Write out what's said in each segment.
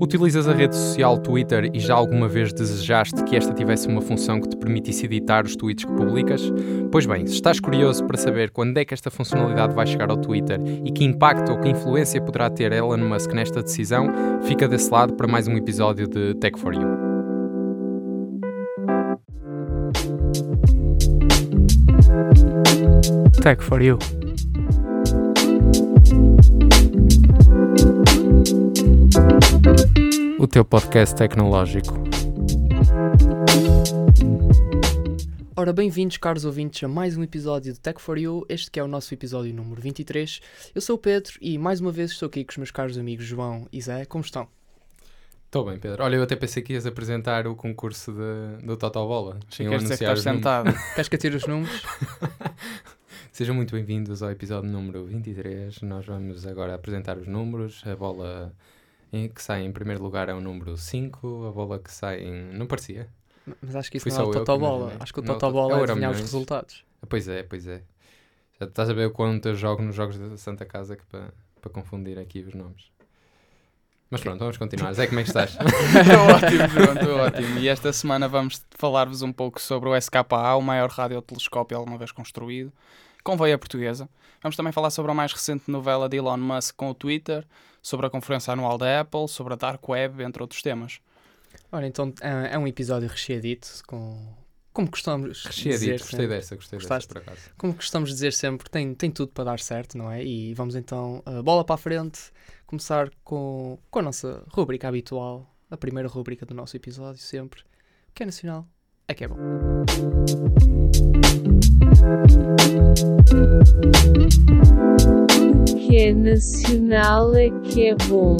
Utilizas a rede social Twitter e já alguma vez desejaste que esta tivesse uma função que te permitisse editar os tweets que publicas? Pois bem, se estás curioso para saber quando é que esta funcionalidade vai chegar ao Twitter e que impacto ou que influência poderá ter Elon Musk nesta decisão, fica desse lado para mais um episódio de Tech for You. Tech for You. O teu podcast tecnológico. Ora, bem-vindos, caros ouvintes, a mais um episódio de Tech for You. Este que é o nosso episódio número 23. Eu sou o Pedro e mais uma vez estou aqui com os meus caros amigos João e Zé. Como estão? Estou bem, Pedro. Olha, eu até pensei que ias apresentar o concurso de, do Totobola. Tinham Queres dizer que estás sentado? Queres que atire os números? Sejam muito bem-vindos ao episódio número 23. Nós vamos agora apresentar os números. A bola que sai em primeiro lugar é o número 5. A bola que sai em. Não parecia? Mas acho que isso Fui não é o Totobola. Acho que o Totobola é adivinhar os resultados. Pois é, pois é. Já estás a ver o quanto eu jogo nos jogos da Santa Casa que para, para confundir aqui os nomes. Mas pronto, vamos continuar. Zé, como é que estás? Estou ótimo, João, estou ótimo. E esta semana vamos falar-vos um pouco sobre o SKA, o maior radiotelescópio alguma vez construído com veia portuguesa. Vamos também falar sobre a mais recente novela de Elon Musk com o Twitter, sobre a conferência anual da Apple, sobre a Dark Web, entre outros temas. Ora, então é, é um episódio recheadito, com, como costumamos recheadito, dizer. Gostei sempre. dessa, gostei Gostaste? dessa, por acaso. Como costumamos dizer sempre, tem, tem tudo para dar certo, não é? E vamos então, uh, bola para a frente, começar com, com a nossa rubrica habitual, a primeira rubrica do nosso episódio, sempre. O que é nacional é que é bom. É nacional é que é bom.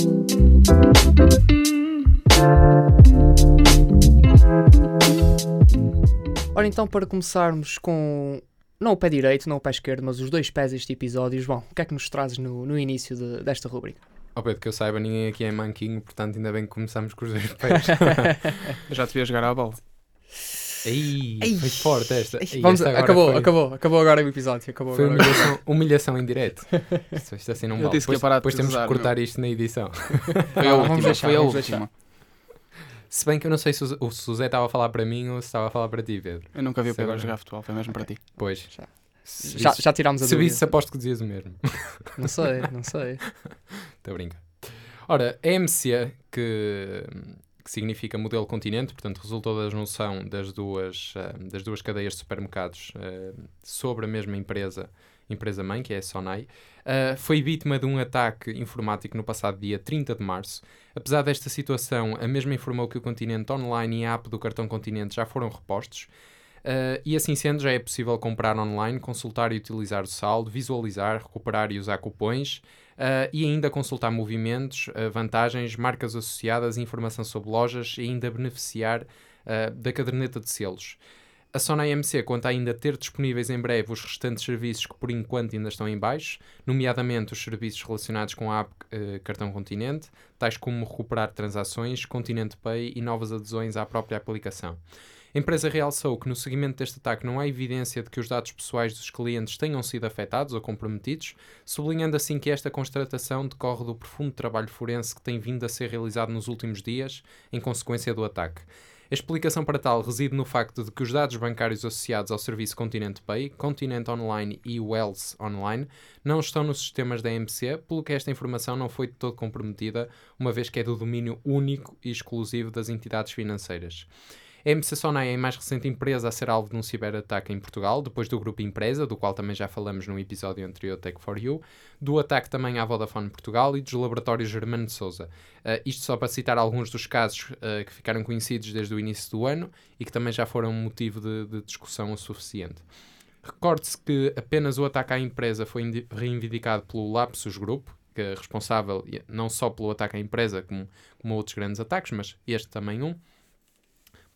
Ora, então, para começarmos com não o pé direito, não o pé esquerdo, mas os dois pés deste episódio, João, o que é que nos trazes no, no início de, desta rubrica? Ó oh Pedro, que eu saiba, ninguém aqui é manquinho, portanto ainda bem que começamos com os dois pés. Já te vi a jogar à bola. Ei, Ei, foi forte esta. Ei, Vamos, esta acabou, foi... acabou, acabou agora o episódio. Acabou foi humilhação, humilhação em direto. Isto, isto assim não vale. Depois, de depois temos que cortar meu. isto na edição. Foi a última, deixar, foi a última. Se bem que eu não sei se o, se Zé estava a falar para mim ou se estava a falar para ti, Pedro. Eu nunca vi o Pedro agora... jogar futebol, foi mesmo para ti. Pois. Já, já, já tirámos a Se visse, aposto que dizias o mesmo. Não sei, não sei. Estou a brincar. Ora, a MCA, que que significa modelo continente, portanto, resultou da junção das duas, uh, das duas cadeias de supermercados uh, sobre a mesma empresa, empresa mãe, que é a Sonai, uh, foi vítima de um ataque informático no passado dia 30 de março. Apesar desta situação, a mesma informou que o Continente Online e a app do cartão Continente já foram repostos. Uh, e assim sendo, já é possível comprar online, consultar e utilizar o saldo, visualizar, recuperar e usar cupons uh, e ainda consultar movimentos, uh, vantagens, marcas associadas, informação sobre lojas e ainda beneficiar da caderneta de selos. A Sona AMC conta ainda ter disponíveis em breve os restantes serviços que por enquanto ainda estão em baixo, nomeadamente os serviços relacionados com a app Cartão Continente, tais como recuperar transações, Continente Pay e novas adesões à própria aplicação. A empresa realçou que no seguimento deste ataque não há evidência de que os dados pessoais dos clientes tenham sido afetados ou comprometidos, sublinhando assim que esta constatação decorre do profundo trabalho forense que tem vindo a ser realizado nos últimos dias em consequência do ataque. A explicação para tal reside no facto de que os dados bancários associados ao serviço Continente Pay, Continente Online e Wells Online não estão nos sistemas da MC, pelo que esta informação não foi de todo comprometida, uma vez que é do domínio único e exclusivo das entidades financeiras. A MC Sonai é a mais recente empresa a ser alvo de um ciberataque em Portugal, depois do grupo Empresa, do qual também já falamos no episódio anterior Tech for You, do ataque também à Vodafone Portugal e dos laboratórios Germano de Souza. Uh, isto só para citar alguns dos casos uh, que ficaram conhecidos desde o início do ano e que também já foram motivo de, de discussão o suficiente. Recorde-se que apenas o ataque à empresa foi reivindicado pelo Lapsus Group, que é responsável não só pelo ataque à empresa, como, como outros grandes ataques, mas este também um.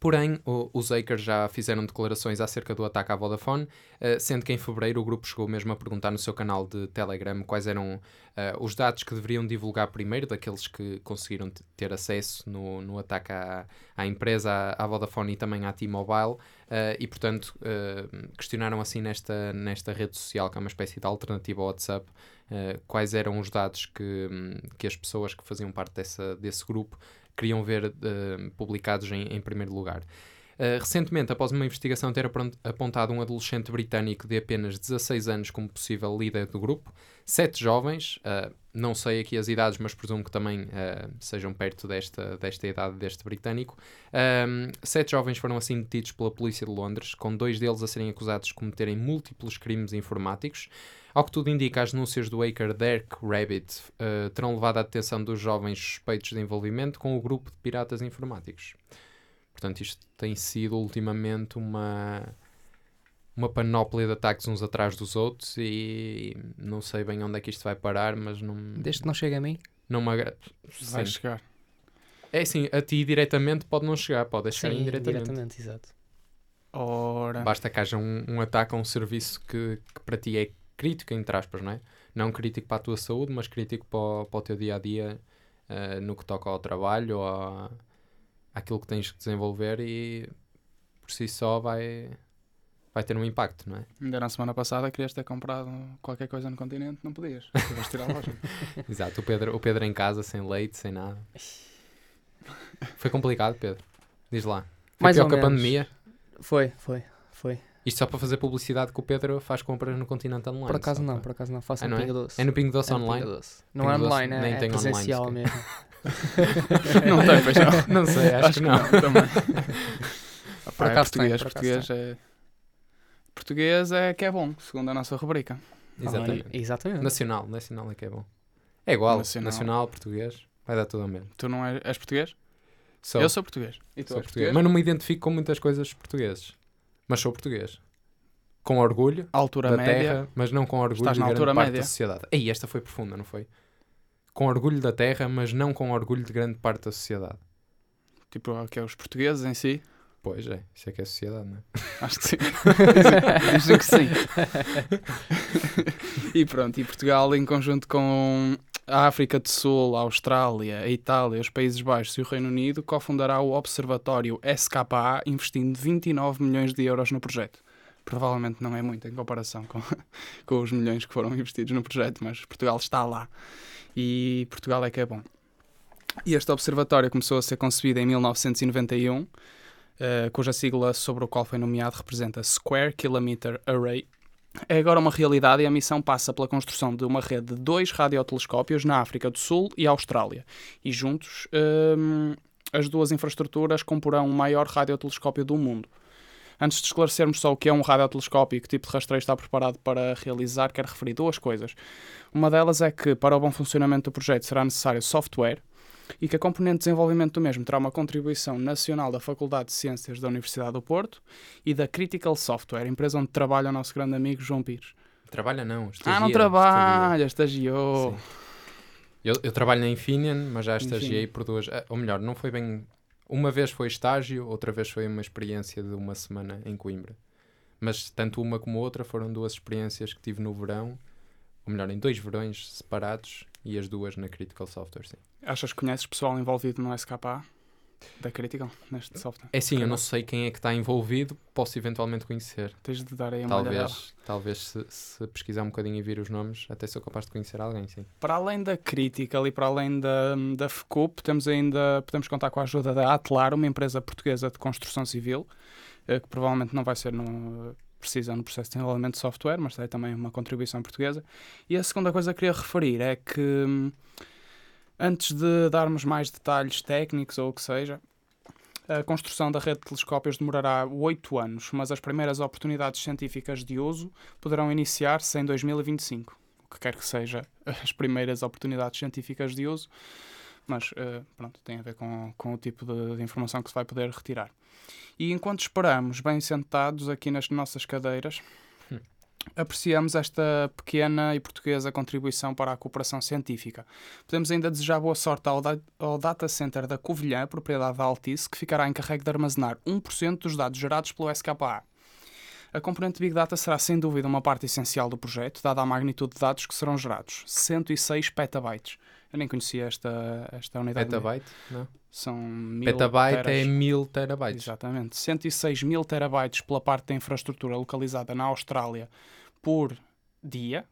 Porém, os Acres já fizeram declarações acerca do ataque à Vodafone, eh, sendo que em fevereiro o grupo chegou mesmo a perguntar no seu canal de Telegram quais eram eh, os dados que deveriam divulgar primeiro, daqueles que conseguiram ter acesso no, no ataque à, à empresa, à, Vodafone e também à T-Mobile, eh, e portanto eh, questionaram assim nesta, nesta rede social, que é uma espécie de alternativa ao WhatsApp, eh, quais eram os dados que, que as pessoas que faziam parte dessa, desse grupo queriam ver eh, publicados em, em primeiro lugar. Uh, recentemente, após uma investigação ter apontado um adolescente britânico de apenas 16 anos como possível líder do grupo, sete jovens, uh, não sei aqui as idades, mas presumo que também uh, sejam perto desta, desta idade deste britânico, um, sete jovens foram assim detidos pela polícia de Londres, com dois deles a serem acusados de cometerem múltiplos crimes informáticos. Ao que tudo indica, as denúncias do hacker Derek Rabbit uh, terão levado à detenção dos jovens suspeitos de envolvimento com o grupo de piratas informáticos. Portanto, isto tem sido ultimamente uma, uma panóplia de ataques uns atrás dos outros e não sei bem onde é que isto vai parar, mas não, Desde que não chega a mim. não me agrada. Vai chegar. É assim, a ti diretamente pode não chegar, pode chegar Sim, indiretamente. diretamente, exato. Ora. Basta que haja um, um ataque a um serviço que, que para ti é crítico, entre aspas, não é? Não crítico para a tua saúde, mas crítico para o, para o teu dia a dia no que toca ao trabalho ou à- àquilo que tens que desenvolver e por si só vai, vai ter um impacto, não é? Ainda na semana passada querias ter comprado qualquer coisa no continente, não podias. De tirar a loja. Exato, o Pedro, o Pedro em casa, sem leite, sem nada. Foi complicado, Pedro. Diz lá. Foi Mais pior ou que a pandemia. Foi, foi, foi. Isto só para fazer publicidade que o Pedro faz compras no continente online. Por acaso não, para- por acaso não. Faço Ah, não é? pinga doce. É no Pingo Doce É no online? Doce. Não é online, nem é, tem é online presencial sequer. mesmo. não tem, pois não. Não sei, acho, que não. também. Por Pá, é acaso tem, português, por acaso português é... Português é que é bom, segundo a nossa rubrica. Exatamente. Exatamente. Nacional, nacional é que é bom. É igual, Nacional. nacional, português, vai dar tudo ao mesmo. Tu não és, és português? Sou, Eu sou português. E tu sou és português. Mas não me identifico com muitas coisas portugueses. Mas sou português. Com orgulho Altura da média. terra, mas não com orgulho Estás de na grande parte média. da sociedade. Ei, esta foi profunda, não foi? Com orgulho da terra, mas não com orgulho de grande parte da sociedade. Tipo, o que é os portugueses em si. Pois é, isso é que é sociedade, não é? Acho que sim. Dizem- Dizem que sim. e pronto, e Portugal, em conjunto com a África do Sul, a Austrália, a Itália, os Países Baixos e o Reino Unido, cofundará o Observatório SKA, investindo 29 milhões de euros no projeto. Provavelmente não é muito em comparação com, com os milhões que foram investidos no projeto, mas Portugal está lá. E Portugal é que é bom. E este observatório começou a ser concebido em 1991 uh, cuja sigla sobre o qual foi nomeado representa Square Kilometer Array. É agora uma realidade e a missão passa pela construção de uma rede de dois radiotelescópios na África do Sul e Austrália. E juntos, hum, as duas infraestruturas comporão o maior radiotelescópio do mundo. Antes de esclarecermos só o que é um radiotelescópio e que tipo de rastreio está preparado para realizar, quero referir duas coisas. Uma delas é que, para o bom funcionamento do projeto, será necessário software e que a componente de desenvolvimento do mesmo terá uma contribuição nacional da Faculdade de Ciências da Universidade do Porto e da Critical Software, empresa onde trabalha o nosso grande amigo João Pires. Trabalha não, ah, estagia, não trabalha, estagiou. Eu, eu trabalho na Infineon, mas já estagiei por duas. ah, Ou melhor, não foi bem. Uma vez foi estágio, outra vez foi uma experiência de uma semana em Coimbra. Mas tanto uma como outra foram duas experiências que tive no verão, ou melhor, em dois verões separados e as duas na Critical Software, sim. Achas que conheces pessoal envolvido no SKA da Critical, neste software? É sim, eu não sei quem é que está envolvido, posso eventualmente conhecer. Tens de dar aí uma olhada. Talvez, talvez se, se pesquisar um bocadinho e vir os nomes, até sou capaz de conhecer alguém, sim. Para além da Critical e para além da, da FCUP, temos ainda, podemos contar com a ajuda da Atlar, uma empresa portuguesa de construção civil, eh, que provavelmente não vai ser no, precisa no processo de desenvolvimento de software, mas tem também uma contribuição portuguesa. E a segunda coisa que queria referir é que, hum, antes de darmos mais detalhes técnicos ou o que seja, a construção da rede de telescópios demorará oito anos, mas as primeiras oportunidades científicas de uso poderão iniciar-se em 2025 o que quer que seja as primeiras oportunidades científicas de uso, mas eh, pronto, tem a ver com, com o tipo de, de informação que se vai poder retirar. E enquanto esperamos bem sentados aqui nas nossas cadeiras, Hum. apreciamos esta pequena e portuguesa contribuição para a cooperação científica. Podemos ainda desejar boa sorte ao, da- ao Data Center da Covilhã, propriedade da Altice, que ficará encarregue de armazenar 1% dos dados gerados pelo SKA. A componente Big Data será sem dúvida uma parte essencial do projeto, dada a magnitude de dados que serão gerados, 106 petabytes. Eu nem conhecia esta, esta unidade. Petabyte? Não. São mil Petabyte teras. é mil terabytes. Exatamente. 106 mil terabytes pela parte da infraestrutura localizada na Austrália por dia.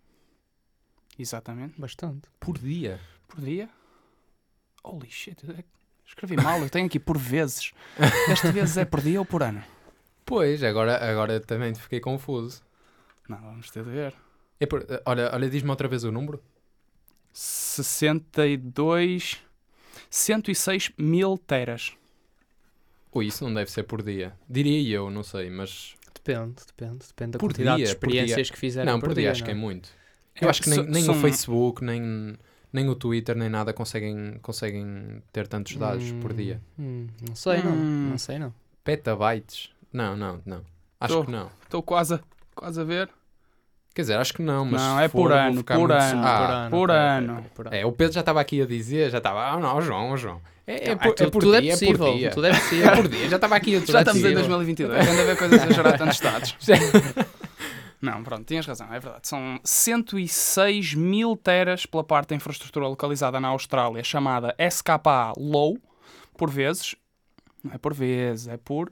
Exatamente. Bastante. Por dia. Por dia. Holy shit. eu Escrevi mal, eu tenho aqui por vezes. Este vezes é por dia ou por ano? Pois, agora, agora também fiquei confuso. Não, vamos ter de ver. É por- olha, olha diz-me outra vez o número. 62. 106 mil teras. Ou isso não deve ser por dia. Diria eu, não sei, mas. Depende, depende. Depende da Por quantidade dia, de por dia. experiências que fizerem não, por dia, acho não que é é? muito. Eu acho que nem, nem são- o Facebook, nem, nem o Twitter, nem nada conseguem, conseguem ter tantos dados por Hum, dia. hum, não sei, não. Hum. Não sei, não. Petabytes? Não, não, não. Acho Tô. que não. Estou quase, a- quase a ver. Quer dizer, acho que não, mas. Não, se é por for, vou ano, ficar por muito- ano, Ah, por ano. ok, por ano. É, o Pedro já estava aqui a dizer, já estava. Ah, não, João, João. É, é, Ah, por, é por tudo dia, é possível. é por dia. Tudo é possível. É por dia, já estava aqui a dizer. Já estamos em possível. 2022, ainda haver coisas a gerar tantos dados. Não, pronto, tinhas razão, é verdade. São 106 mil teras pela parte da infraestrutura localizada na Austrália, chamada SKA Low, por vezes. Não é por vezes, é por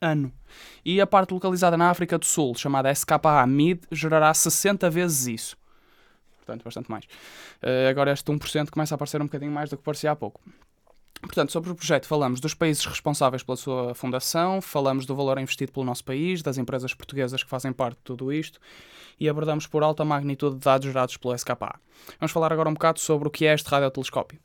ano. E a parte localizada na África do Sul, chamada SKA Mid, gerará 60 vezes isso. Portanto, bastante mais. Eh, agora este 1% começa a aparecer um bocadinho mais do que parecia há pouco. Portanto, sobre o projeto, falamos dos países responsáveis pela sua fundação, falamos do valor investido pelo nosso país, das empresas portuguesas que fazem parte de tudo isto e abordamos por alta magnitude de dados gerados pelo SKA. Vamos falar agora um bocado sobre o que é este radiotelescópio.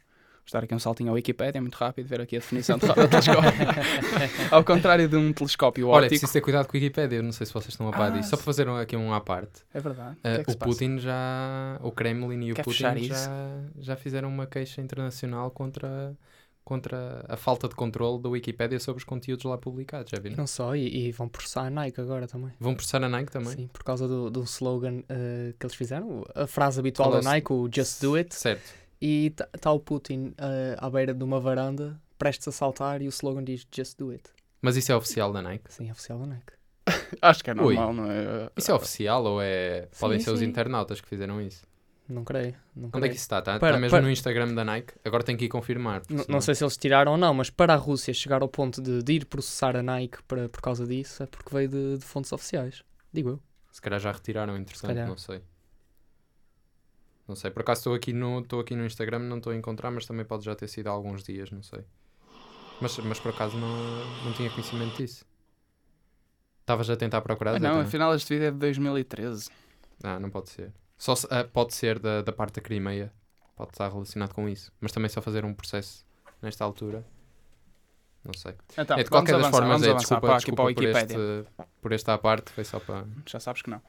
Vou dar aqui um saltinho à Wikipedia, muito rápido, ver aqui a definição de radiotelescópio. Ao contrário de um telescópio Olha, é óptico. preciso ter cuidado com a Wikipedia. Não sei se vocês estão a par Ah, disso. Só para fazer aqui um à parte. É verdade. Uh, que é que o? Putin já. O Kremlin e o Quer Putin fechar já, já fizeram uma queixa internacional contra, contra a falta de controle da Wikipédia sobre os conteúdos lá publicados. Já viram? Não só, e, e vão processar a Nike agora também. Vão processar a Nike também? Sim, por causa do, do slogan eh, que eles fizeram, a frase habitual é da o Nike, o Just Do It, Certo. E está o Putin eh, à beira de uma varanda, prestes a saltar, e o slogan diz Just Do It. Mas isso é oficial da Nike? Sim, é oficial da Nike. Acho que é Ui. normal, não é? Isso é oficial ou é. Podem Sim, ser os sim. internautas que fizeram isso? Não creio. Não, Onde é creio. que isso está? Está, Para- está mesmo para- no Instagram da Nike? Agora tenho que ir confirmar. porque N- senão- Não sei se eles tiraram ou não, mas para a Rússia chegar ao ponto de, de ir processar a Nike para, por causa disso é porque veio de, de fontes oficiais. Digo eu. Se calhar já retiraram, interessante, não sei. Não sei, por acaso estou aqui no, estou aqui no Instagram, não estou a encontrar, mas também pode já ter sido há alguns dias, não sei. Mas, mas por acaso não, não tinha conhecimento disso. Estavas a tentar procurar? Ah, não, também? afinal este vídeo é de 2013. Ah, não pode ser. Só se- ah, pode ser da, da parte da Crimeia. Pode estar relacionado com isso. Mas também só fazer um processo nesta altura. Não sei. Então, é, de qualquer das avançar, formas, é, desculpa, para desculpa por, este, por esta parte, foi só para... Já sabes que não.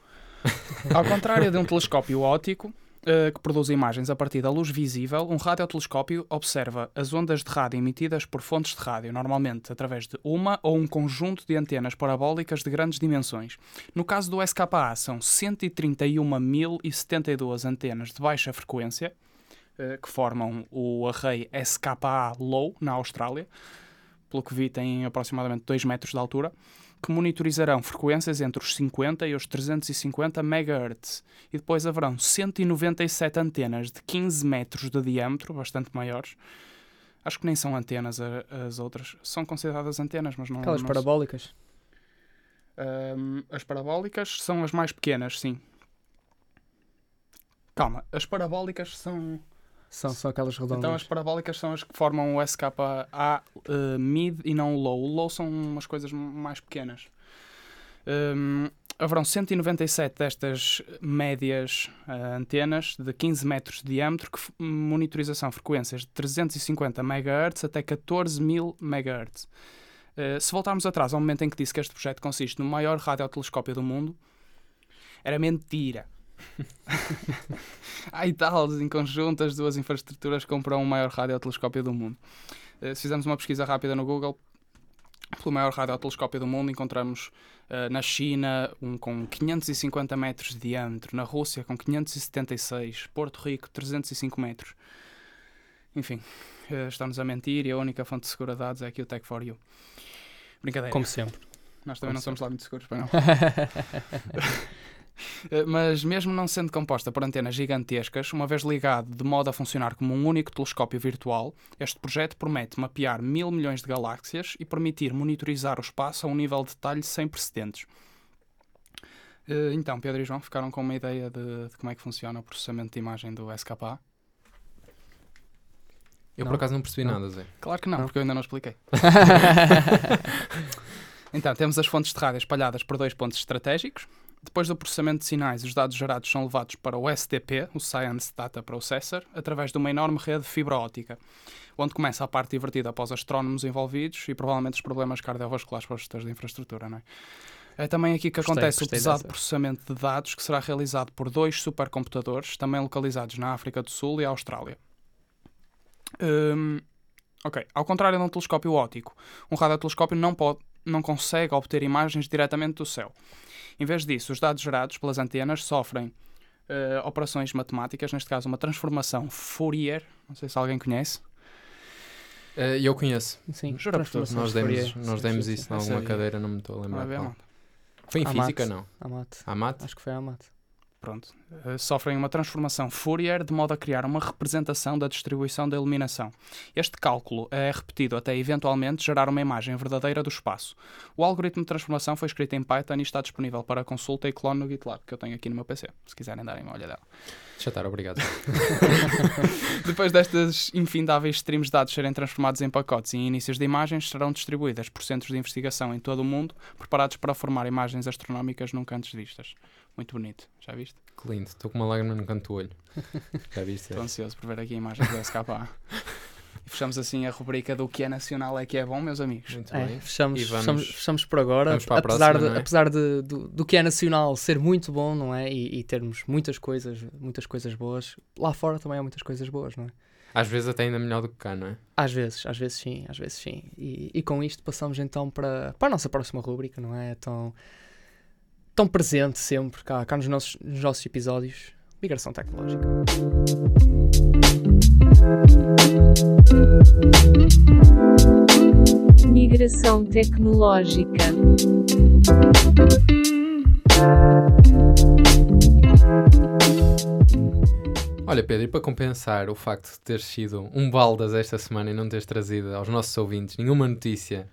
Ao contrário de um telescópio óptico, eh, que produz imagens a partir da luz visível, um radiotelescópio observa as ondas de rádio emitidas por fontes de rádio, normalmente através de uma ou um conjunto de antenas parabólicas de grandes dimensões. No caso do SKA, são 131.072 antenas de baixa frequência, eh, que formam o array SKA Low, na Austrália. Pelo que vi, tem aproximadamente 2 metros de altura que monitorizarão frequências entre os 50 e os 350 MHz. E depois haverão 197 antenas de 15 metros de diâmetro, bastante maiores. Acho que nem são antenas as outras. São consideradas antenas, mas não... Aquelas não parabólicas. Ahm, as parabólicas são as mais pequenas, sim. Calma, as parabólicas são... São, são aquelas redondas. Então as parabólicas são as que formam o SKA eh, mid e não o low. O low são umas coisas mais pequenas. Hum, haverão 197 destas médias eh, antenas de 15 metros de diâmetro que monitorização frequências de 350 MHz até 14.000 MHz. Eh, se voltarmos atrás ao momento em que disse que este projeto consiste no maior radiotelescópio do mundo, era mentira. Há e tal, em conjunto, as duas infraestruturas compram o maior radiotelescópio do mundo. Eh, Se fizermos uma pesquisa rápida no Google, pelo maior radiotelescópio do mundo. Encontramos eh, na China um com 550 metros de diâmetro, na Rússia com 576, Porto Rico 305 metros. Enfim, eh, estamos a mentir e a única fonte segura de dados é aqui o Tech4U. Brincadeira. Como sempre. Nós também como não somos lá muito seguros, pois não. Eh, Mas mesmo não sendo composta por antenas gigantescas, uma vez ligado de modo a funcionar como um único telescópio virtual, este projeto promete mapear mil milhões de galáxias e permitir monitorizar o espaço a um nível de detalhe sem precedentes. Eh, Então, Pedro e João ficaram com uma ideia de, de como é que funciona o processamento de imagem do SKA? Eu Não? por acaso não percebi Não. nada, Zé. Claro que não, Não. porque eu ainda não expliquei. Então, temos as fontes de rádio espalhadas por dois pontos estratégicos. Depois do processamento de sinais, os dados gerados são levados para o SDP, o Science Data Processor, através de uma enorme rede de fibra óptica, onde começa a parte divertida para os astrónomos envolvidos e provavelmente os problemas cardiovasculares para os gestores de infraestrutura. Não é? é também aqui que Gostei, acontece o gostei pesado dessa. processamento de dados que será realizado por dois supercomputadores, também localizados na África do Sul e Austrália. Hum, ok, ao contrário de um telescópio óptico, um radiotelescópio não, pode, não consegue obter imagens diretamente do céu. Em vez disso, os dados gerados pelas antenas sofrem eh, operações matemáticas, neste caso uma transformação Fourier, não sei se alguém conhece. Eh, eu conheço. Sim, Jura Nós de demos, Fourier. nós Sim, demos sim, isso sim. em alguma Essa aí. cadeira, não me estou a lembrar. Foi em À física, mate. não? Amate. A mate? Acho que foi a Amate. Pronto. Eh, sofrem uma transformação Fourier de modo a criar uma representação da distribuição da iluminação. Este cálculo é repetido até eventualmente gerar uma imagem verdadeira do espaço. O algoritmo de transformação foi escrito em Python e está disponível para consulta e clone no GitLab, que eu tenho aqui no meu PC, se quiserem darem uma olhadela. Deixa estar, obrigado. Depois destas infindáveis streams de dados serem transformados em pacotes e em inícios de imagens, serão distribuídas por centros de investigação em todo o mundo, preparados para formar imagens astronómicas nunca antes vistas. Muito bonito, já viste? Que lindo. Estou com uma lágrima no canto do olho. Já viste? Estou ansioso por ver aqui imagens do SKA. e fechamos assim a rubrica do que é nacional é que é bom, meus amigos. Muito É, bem. fechamos, vamos- fechamos, fechamos por agora. vamos para a apesar próxima, de, é? apesar de, do, do que é nacional ser muito bom, não é? E, e termos muitas coisas, muitas coisas boas, lá fora também há muitas coisas boas, não é? Às vezes até ainda melhor do que cá, não é? Às vezes, às vezes sim, às vezes sim. E, e com isto passamos então para, para a nossa próxima rúbrica, não é? Tão, tão presente sempre cá, cá nos, nossos, nos nossos episódios. Migração tecnológica. Migração tecnológica. Olha, Pedro, e para compensar o facto de teres sido um baldas esta semana e não teres trazido aos nossos ouvintes nenhuma notícia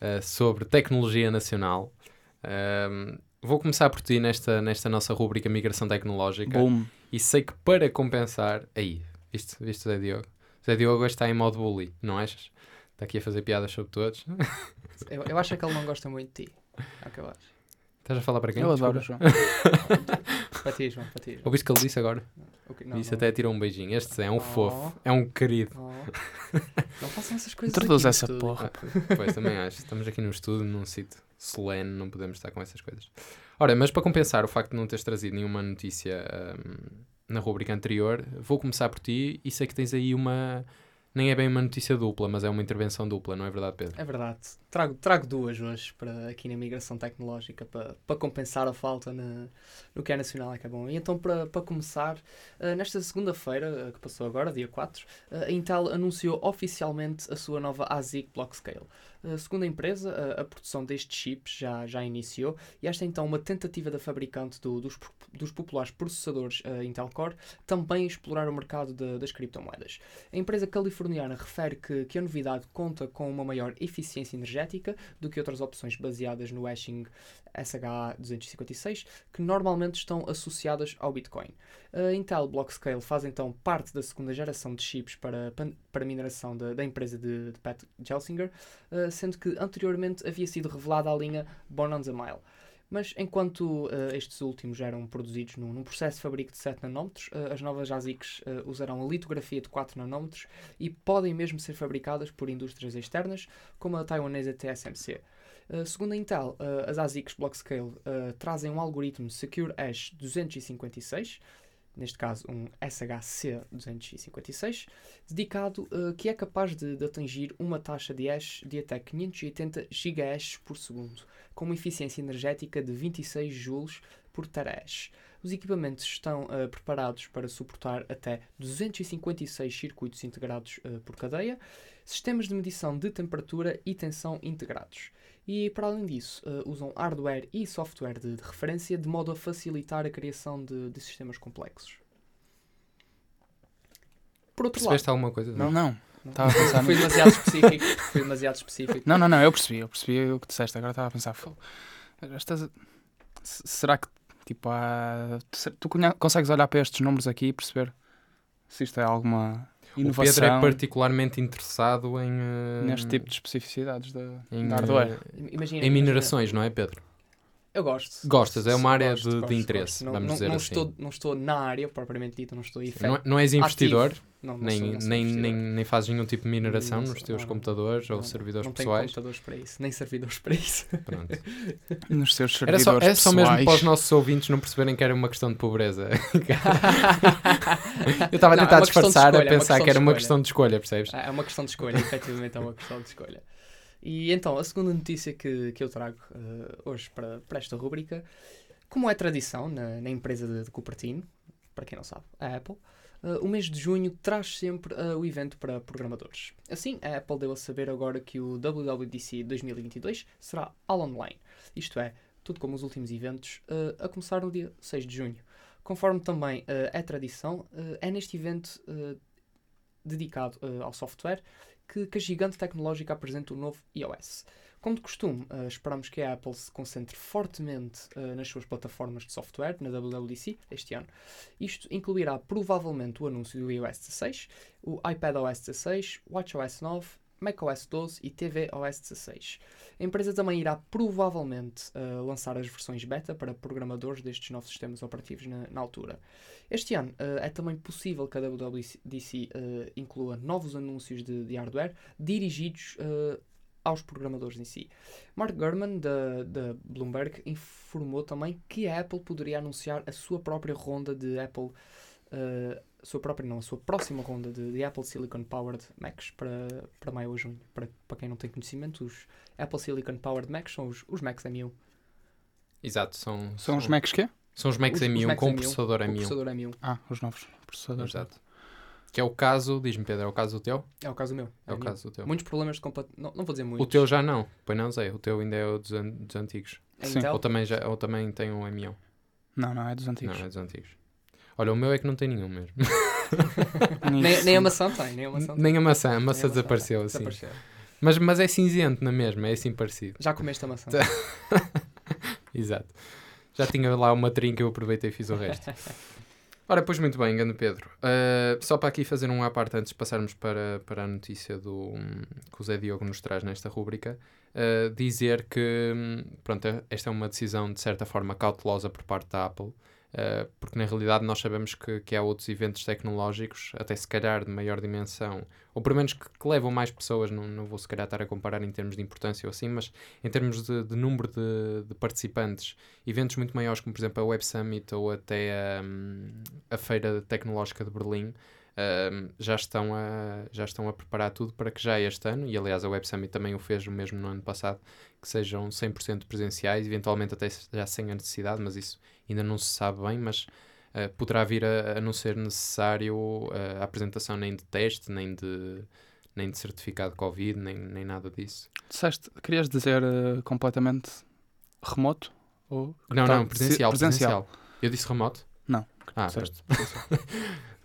eh, sobre tecnologia nacional, ehm, vou começar por ti nesta, nesta nossa rúbrica Migração Tecnológica. Boom. E sei que para compensar. Aí, viste, viste o Zé Diogo? O Zé Diogo hoje está em modo bully, não achas? Está aqui a fazer piadas sobre todos. Eu, eu acho que ele não gosta muito de ti. É o que eu acho. Estás a falar para quem? Eu adoro. João. Para ti, João, para ti. João. Ouviste o que ele disse agora? O que- não, disse não. até tirou um beijinho. Este Zé é um Oh. fofo, é um querido. Oh. Não façam essas coisas. No essa estúdio. porra. Pois também acho. Estamos aqui no estúdio, num sítio solene, não podemos estar com essas coisas. Ora, mas para compensar o facto de não teres trazido nenhuma notícia ahm, na rubrica anterior, vou começar por ti e sei que tens aí uma. Nem é bem uma notícia dupla, mas é uma intervenção dupla, não é verdade, Pedro? É verdade. Trago, trago duas hoje para, aqui na migração tecnológica para, para compensar a falta na- no que é nacional é que é bom. E então, para, para começar, eh, nesta segunda-feira, eh, que passou agora, dia 4, eh, a Intel anunciou oficialmente a sua nova ASIC Blockscale. Eh, segundo a empresa, a, a produção destes chips já, já iniciou e esta é então uma tentativa da fabricante do- dos, dos populares processadores eh, Intel Core também explorar o mercado de- das criptomoedas. A empresa californiana refere que, que a novidade conta com uma maior eficiência energética do que outras opções baseadas no hashing SHA-256, que normalmente estão associadas ao Bitcoin. A Intel Blockscale faz então parte da segunda geração de chips para, para mineração da, da empresa de, de Pat Gelsinger, eh, sendo que anteriormente havia sido revelada a linha Bonanza Mile. Mas enquanto eh, estes últimos eram produzidos num, num processo de fabrico de 7 nanómetros, eh, as novas ASICs eh, usarão a litografia de 4 nanómetros e podem mesmo ser fabricadas por indústrias externas, como a taiwanesa TSMC. Uh, segundo a Intel, uh, as ASICs Blockscale uh, trazem um algoritmo Secure Hash 256, neste caso um SHC-256, dedicado eh, que é capaz de, de atingir uma taxa de hash de até 580 GHz por segundo, com uma eficiência energética de 26 joules por terahash. Os equipamentos estão eh, preparados para suportar até 256 circuitos integrados eh, por cadeia, sistemas de medição de temperatura e tensão integrados. E, para além disso, eh, usam hardware e software de, de referência de modo a facilitar a criação de, de sistemas complexos. Por outro lado, Percebeste alguma coisa? Não, não. Estava a pensar foi nisso. demasiado específico. Foi demasiado específico. Não, não, não, eu percebi, eu percebi o que disseste. Agora estava a pensar, "Fô, estas- s- será que tipo há. Tu consegues olhar para estes números aqui e perceber se isto é alguma O inovação Pedro é particularmente interessado em, eh, neste tipo de especificidades da, em, da hardware. eh, Imagina, em imagina- minerações, não é, Pedro? Eu gosto. Gostas, é uma área Gosto, de- de gosto, interesse, gosto. Não, vamos não, dizer não assim. Estou, não estou na área, propriamente dita, não estou aí. Não, é- não és investidor, Não, não nem, sou- nem, investidor. nem, nem fazes nenhum tipo de mineração Não nos teus não, não. computadores ou Não, servidores não tenho pessoais. computadores para isso, nem servidores para isso. Pronto. Nos seus Era servidores só, é só mesmo para os nossos ouvintes não perceberem que era uma questão de pobreza. Eu estava a é tentar de disfarçar, escolha, a é pensar que era de uma questão de escolha, percebes? É uma questão de escolha, efetivamente é uma questão de escolha. E então, a segunda notícia que, que eu trago eh, hoje para, para esta rúbrica, como é tradição na, na empresa de, de Cupertino, para quem não sabe, a Apple, eh, o mês de junho traz sempre eh, o evento para programadores. Assim, a Apple deu a saber agora que o WWDC 2022 será all online. Isto é, tudo como os últimos eventos, a começar no dia 6 de junho. Conforme também é tradição, é neste evento dedicado eh, ao software que, que a gigante tecnológica apresenta o novo iOS. Como de costume, eh, esperamos que a Apple se concentre fortemente eh, nas suas plataformas de software na WWDC este ano. Isto incluirá provavelmente o anúncio do iOS 16, o iPadOS 16, WatchOS 9, macOS 12 e tvOS 16. A empresa também irá provavelmente eh, lançar as versões beta para programadores destes novos sistemas operativos na, na altura. Este ano eh, é também possível que a WWDC eh, inclua novos anúncios de, de hardware dirigidos aos programadores em si. Mark Gurman, da, Bloomberg, informou também que a Apple poderia anunciar a sua própria ronda de Apple, a sua própria não, a sua próxima ronda de, de Apple Silicon Powered Macs para, para maio ou junho. Para, para quem não tem conhecimento, os Apple Silicon Powered Macs são os, os Macs M1. Exato, são, São os Macs quê? São os Macs Os- os M1 Macs com M1, processador O M1. processador M1. Ah, os novos processadores. Exato. Que é o caso, diz-me Pedro, é o caso do teu? É o caso do meu. É o M1. caso do teu. Muitos problemas de complet... não, não vou dizer muitos. O teu já não, pois não, Zé. O teu ainda é o dos, an- dos antigos. Sim. Intel, Ou também, já, ou também tem um M1. Não, não, é dos antigos. Não, é dos antigos. Olha, o meu é que não tem nenhum mesmo. nem, nem a maçã tem, nem a maçã tem. Nem a maçã, a maçã desapareceu tem. assim. Desapareceu. Mas, mas é cinzento na mesma, é assim parecido. Já comeste a maçã. Exato. Já tinha lá uma trinca, eu aproveitei e fiz o resto. Ora, pois muito bem, Gando Pedro. Uh, só para aqui fazer um à parte antes de passarmos para, para a notícia do, que o Zé Diogo nos traz nesta rúbrica, uh, dizer que hum, pronto, esta é uma decisão de certa forma cautelosa por parte da Apple, uh, porque na realidade nós sabemos que, que há outros eventos tecnológicos, até se calhar de maior dimensão, ou pelo menos que, que levam mais pessoas, não, não vou se calhar estar a comparar em termos de importância ou assim, mas em termos de, de número de, de participantes, eventos muito maiores, como por exemplo a Web Summit ou até hum, a Feira Tecnológica de Berlim, já, estão a, já estão a preparar tudo para que já este ano, e aliás a Web Summit também o fez o mesmo no ano passado, que sejam 100% presenciais, eventualmente até já sem a necessidade, mas isso ainda não se sabe bem, mas uh, poderá vir a, a não ser necessário uh, a apresentação nem de teste, nem de, nem de certificado de Covid, nem, nem nada disso. Disseste, querias dizer eh, completamente remoto? Ou Não, Tá, não, presencial, se- presencial. Eu disse remoto? Não. Ah.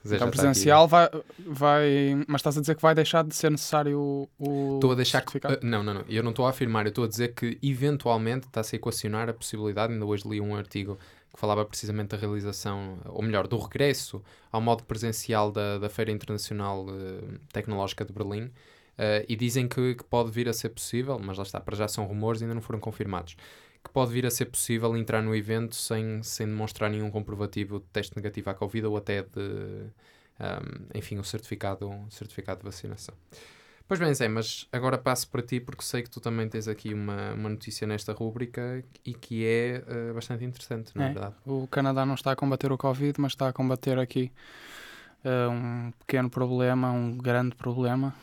Zé Então presencial vai, vai. Mas estás a dizer que vai deixar de ser necessário o. o Estou a deixar que. uh, não, não, não. Eu não estou a afirmar. Eu estou a dizer que eventualmente está-se a equacionar a possibilidade. Ainda hoje li um artigo que falava precisamente da realização, ou melhor, do regresso ao modo presencial da, da Feira Internacional uh, Tecnológica de Berlim. Uh, e dizem que, que pode vir a ser possível, mas lá está, para já são rumores ainda não foram confirmados. Que pode vir a ser possível entrar no evento sem, sem demonstrar nenhum comprovativo de teste negativo à Covid ou até de, um, enfim, o certificado, o certificado de vacinação. Pois bem, Zé, mas agora passo para ti porque sei que tu também tens aqui uma, uma notícia nesta rúbrica e que é eh, bastante interessante, não é, É. verdade? O Canadá não está a combater o Covid, mas está a combater aqui eh, um pequeno problema, um grande problema,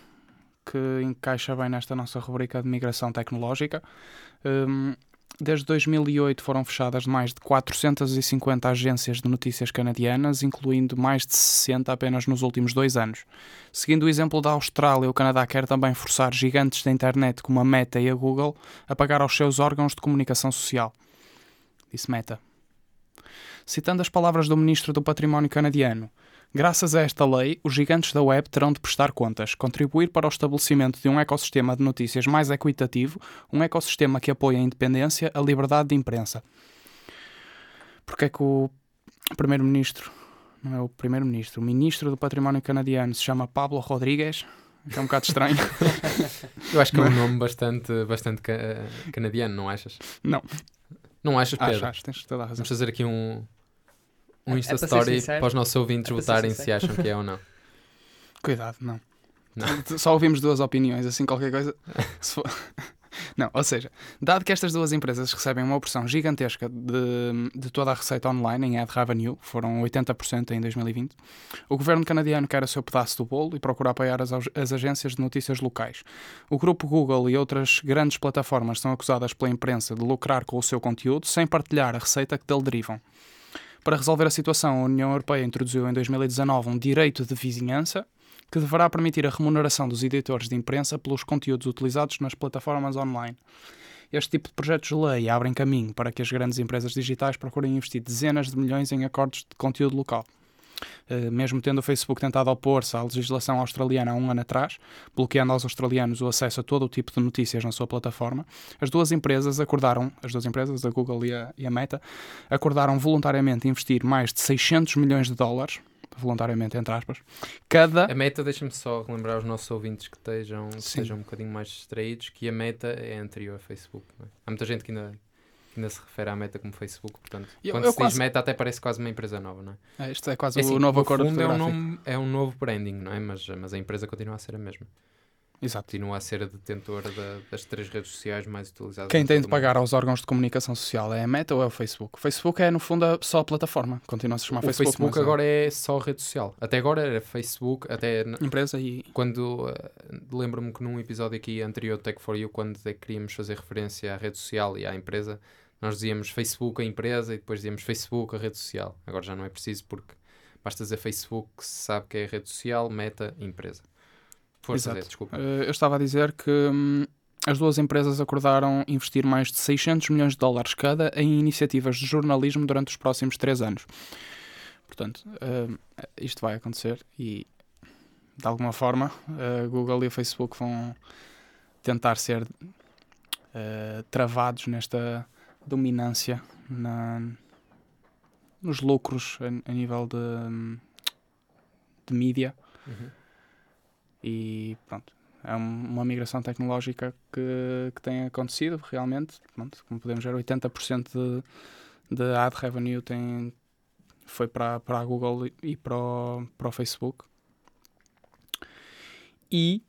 que encaixa bem nesta nossa rubrica de migração tecnológica. Hum, desde 2008 foram fechadas mais de 450 agências de notícias canadianas, incluindo mais de 60 apenas nos últimos dois anos. Seguindo o exemplo da Austrália, o Canadá quer também forçar gigantes da internet como a Meta e a Google a pagar aos seus órgãos de comunicação social. Disse Meta. Citando as palavras do Ministro do Património canadiano, graças a esta lei, os gigantes da web terão de prestar contas, contribuir para o estabelecimento de um ecossistema de notícias mais equitativo, um ecossistema que apoie a independência, a liberdade de imprensa. Porque é que o Primeiro-Ministro, não é o Primeiro-Ministro, o Ministro do Património canadiano se chama Pablo Rodrigues? Que é um bocado estranho. Eu acho que é um nome bastante, bastante eh, canadiano, não achas? Não. Não achas, Pedro? Acho, acho, tens toda a razão. Vamos fazer aqui um, um É- é Insta para ser Story sincero? para os nossos ouvintes É para votarem se acham que é ou não. Cuidado, não. Não. Só ouvimos duas opiniões, assim qualquer coisa. se for- Não, ou seja, dado que estas duas empresas recebem uma porção gigantesca de, de toda a receita online em ad revenue, foram 80% em 2020, o governo canadiano quer o seu pedaço do bolo e procura apoiar as, as agências de notícias locais. O grupo Google e outras grandes plataformas são acusadas pela imprensa de lucrar com o seu conteúdo sem partilhar a receita que dele derivam. Para resolver a situação, a União Europeia introduziu em 2019 um direito de vizinhança que deverá permitir a remuneração dos editores de imprensa pelos conteúdos utilizados nas plataformas online. Este tipo de projetos de lei abrem caminho para que as grandes empresas digitais procurem investir dezenas de milhões em acordos de conteúdo local. Eh, Mesmo tendo o Facebook tentado opor-se à legislação australiana há um ano atrás, bloqueando aos australianos o acesso a todo o tipo de notícias na sua plataforma, as duas empresas acordaram, as duas empresas, a Google e a, e a Meta, acordaram voluntariamente investir mais de 600 milhões de dólares, voluntariamente entre aspas, cada A meta, deixa-me só relembrar aos nossos ouvintes que estejam, que estejam um bocadinho mais distraídos, que a meta é anterior a Facebook. é? Há muita gente que ainda, ainda se refere à meta como Facebook, portanto, Eu- quando eu se quase- diz meta até parece quase uma empresa nova, não é? É, Isto é quase É assim, o novo no acordo fundo é um, nome, é um novo branding, não é? Mas, mas a empresa continua a ser a mesma. Exato. Continua a ser a detentora da- das três redes sociais mais utilizadas. Quem em tem de o pagar aos órgãos de comunicação social é a Meta ou é o Facebook? O Facebook é, no fundo, a- só a plataforma. Continua a se chamar. O Facebook. Facebook mas agora é só rede social. Até agora era Facebook, até é Empresa e... quando eh, lembro-me que num episódio aqui anterior do Tech for You, quando é que queríamos fazer referência à rede social e à empresa, nós dizíamos Facebook a empresa e depois dizíamos Facebook a rede social. Agora já não é preciso porque basta dizer Facebook que se sabe que é a rede social, meta, empresa. Força, Exato. Zé, desculpa. Eh, eu estava a dizer que hum, as duas empresas acordaram investir mais de 600 milhões de dólares cada em iniciativas de jornalismo durante os próximos três anos. Portanto, hum, isto vai acontecer e, de alguma forma, a Google e o Facebook vão tentar ser eh, travados nesta dominância na, nos lucros a, a nível de, hum, de mídia Uhum. E pronto. É um- uma migração tecnológica que, que tem acontecido realmente. Pronto, como podemos ver, 80% de, de ad revenue tem, foi para, para a Google e- para o, para o Facebook. E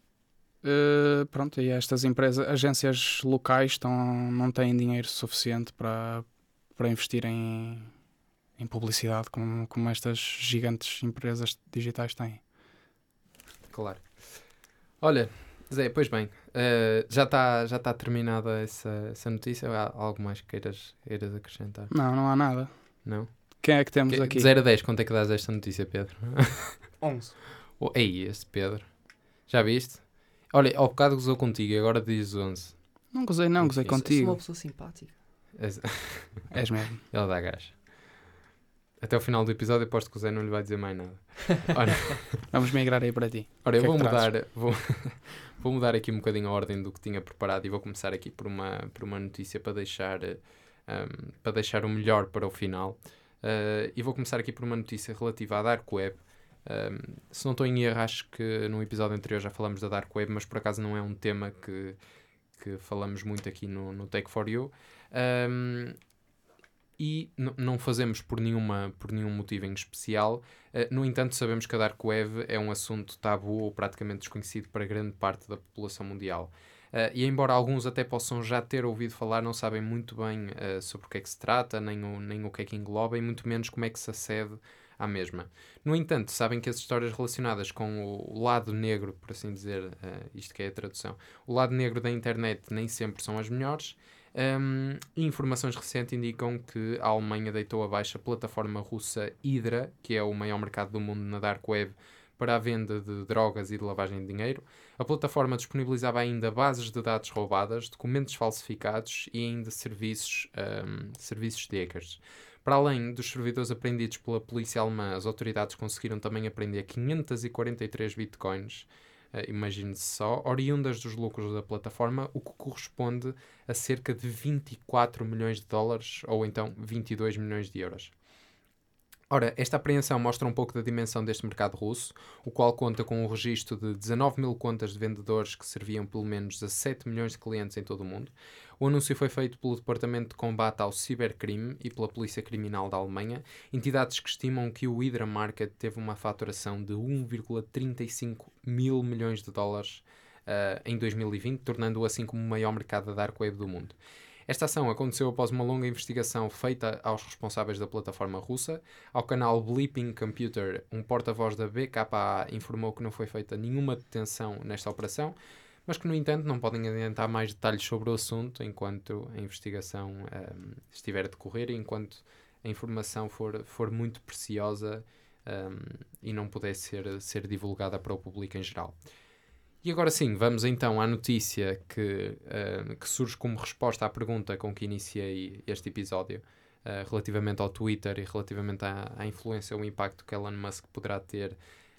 eh, pronto, e estas empresas, agências locais estão, não têm dinheiro suficiente para, para investir em, em publicidade como, como estas gigantes empresas digitais têm. Claro. Olha, Zé, pois bem, eh, já está já tá terminada essa, essa notícia? Há algo mais que queiras, queiras acrescentar? Não, não há nada. Não? Quem é que temos Que- aqui? De 0 a 10, quanto é que dás esta notícia, Pedro? 11. Oh, ei, este Pedro. Já viste? Olha, ao bocado gozou contigo e agora diz 11. Não gozei, não, gozei Isso- Sou uma contigo. pessoa simpática. És- És mesmo. Ele dá gás. Até o final do episódio, aposto que o Zé não lhe vai dizer mais nada. Olha, Vamos migrar aí para ti. Ora, eu é vou que mudar, vou, vou mudar aqui um bocadinho a ordem do que tinha preparado e vou começar aqui por uma, por uma notícia para deixar, um, para deixar o melhor para o final. Eh, e vou começar aqui por uma notícia relativa à Dark Web. Um, se não estou em erro, acho que no episódio anterior já falamos da Dark Web, mas por acaso não é um tema que, que falamos muito aqui no, no Take For You. Um, e não fazemos por, nenhuma, por nenhum motivo em especial. Uh, no entanto, sabemos que a Dark Web é um assunto tabu ou praticamente desconhecido para grande parte da população mundial. Uh, e embora alguns até possam já ter ouvido falar, não sabem muito bem uh, sobre o que é que se trata, nem o, nem o que é que engloba, e muito menos como é que se acede à mesma. No entanto, sabem que as histórias relacionadas com o lado negro, por assim dizer, isto que é a tradução, o lado negro da internet nem sempre são as melhores. Um, informações recentes indicam que a Alemanha deitou abaixo a plataforma russa Hydra, que é o maior mercado do mundo na Dark Web, para a venda de drogas e de lavagem de dinheiro. A plataforma disponibilizava ainda bases de dados roubadas, documentos falsificados e ainda serviços, um, serviços de hackers. Para além dos servidores apreendidos pela polícia alemã, as autoridades conseguiram também apreender 543 bitcoins, imagine-se só, oriundas dos lucros da plataforma, o que corresponde a cerca de 24 milhões de dólares ou então 22 milhões de euros. Ora, esta apreensão mostra um pouco da dimensão deste mercado russo, o qual conta com um registro de 19 mil contas de vendedores que serviam pelo menos 17 milhões de clientes em todo o mundo. O anúncio foi feito pelo Departamento de Combate ao Cibercrime e pela Polícia Criminal da Alemanha, entidades que estimam que o Hydra Market teve uma faturação de 1,35 mil milhões de dólares uh, em 2020, tornando-o assim como o maior mercado da Dark Web do mundo. Esta ação aconteceu após uma longa investigação feita aos responsáveis da plataforma russa. Ao canal Bleeping Computer, um porta-voz da BKA informou que não foi feita nenhuma detenção nesta operação, mas que, no entanto, não podem adiantar mais detalhes sobre o assunto enquanto a investigação um, estiver a decorrer e enquanto a informação for, for muito preciosa um, e não puder ser, ser divulgada para o público em geral. E agora sim, vamos então à notícia que, uh, que surge como resposta à pergunta com que iniciei este episódio, uh, relativamente ao Twitter e relativamente à, à influência ou impacto que Elon Musk poderá ter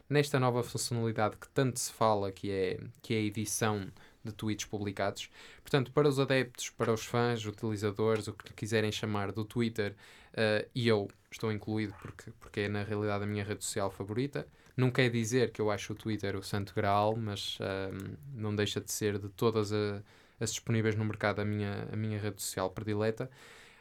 nesta nova funcionalidade que tanto se fala, que é, que é a edição de tweets publicados. Portanto, para os adeptos, para os fãs, utilizadores, o que quiserem chamar do Twitter, uh, e eu estou incluído porque, porque é na realidade a minha rede social favorita. Não quer dizer que eu acho o Twitter o santo graal, mas uh, não deixa de ser de todas a, as disponíveis no mercado a minha, a minha rede social predileta.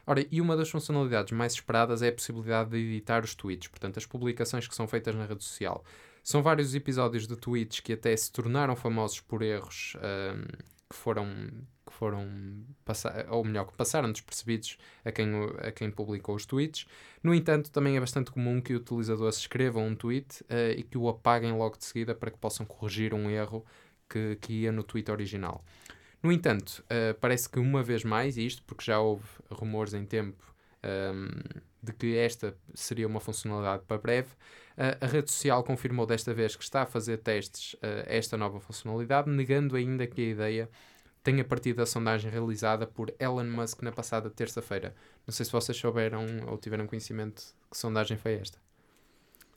Ora, e uma das funcionalidades mais esperadas é a possibilidade de editar os tweets, portanto, as publicações que são feitas na rede social. São vários episódios de tweets que até se tornaram famosos por erros um, que foram, que foram ou melhor, que passaram despercebidos a quem, a quem publicou os tweets. No entanto, também é bastante comum que o utilizador se escreva um tweet uh, e que o apaguem logo de seguida para que possam corrigir um erro que, que ia no tweet original. No entanto, uh, parece que uma vez mais, e isto porque já houve rumores em tempo um, de que esta seria uma funcionalidade para breve, uh, a rede social confirmou desta vez que está a fazer testes uh, esta nova funcionalidade, negando ainda que a ideia tenha partido da sondagem realizada por Elon Musk na passada terça-feira. Não sei se vocês souberam ou tiveram conhecimento que sondagem foi esta.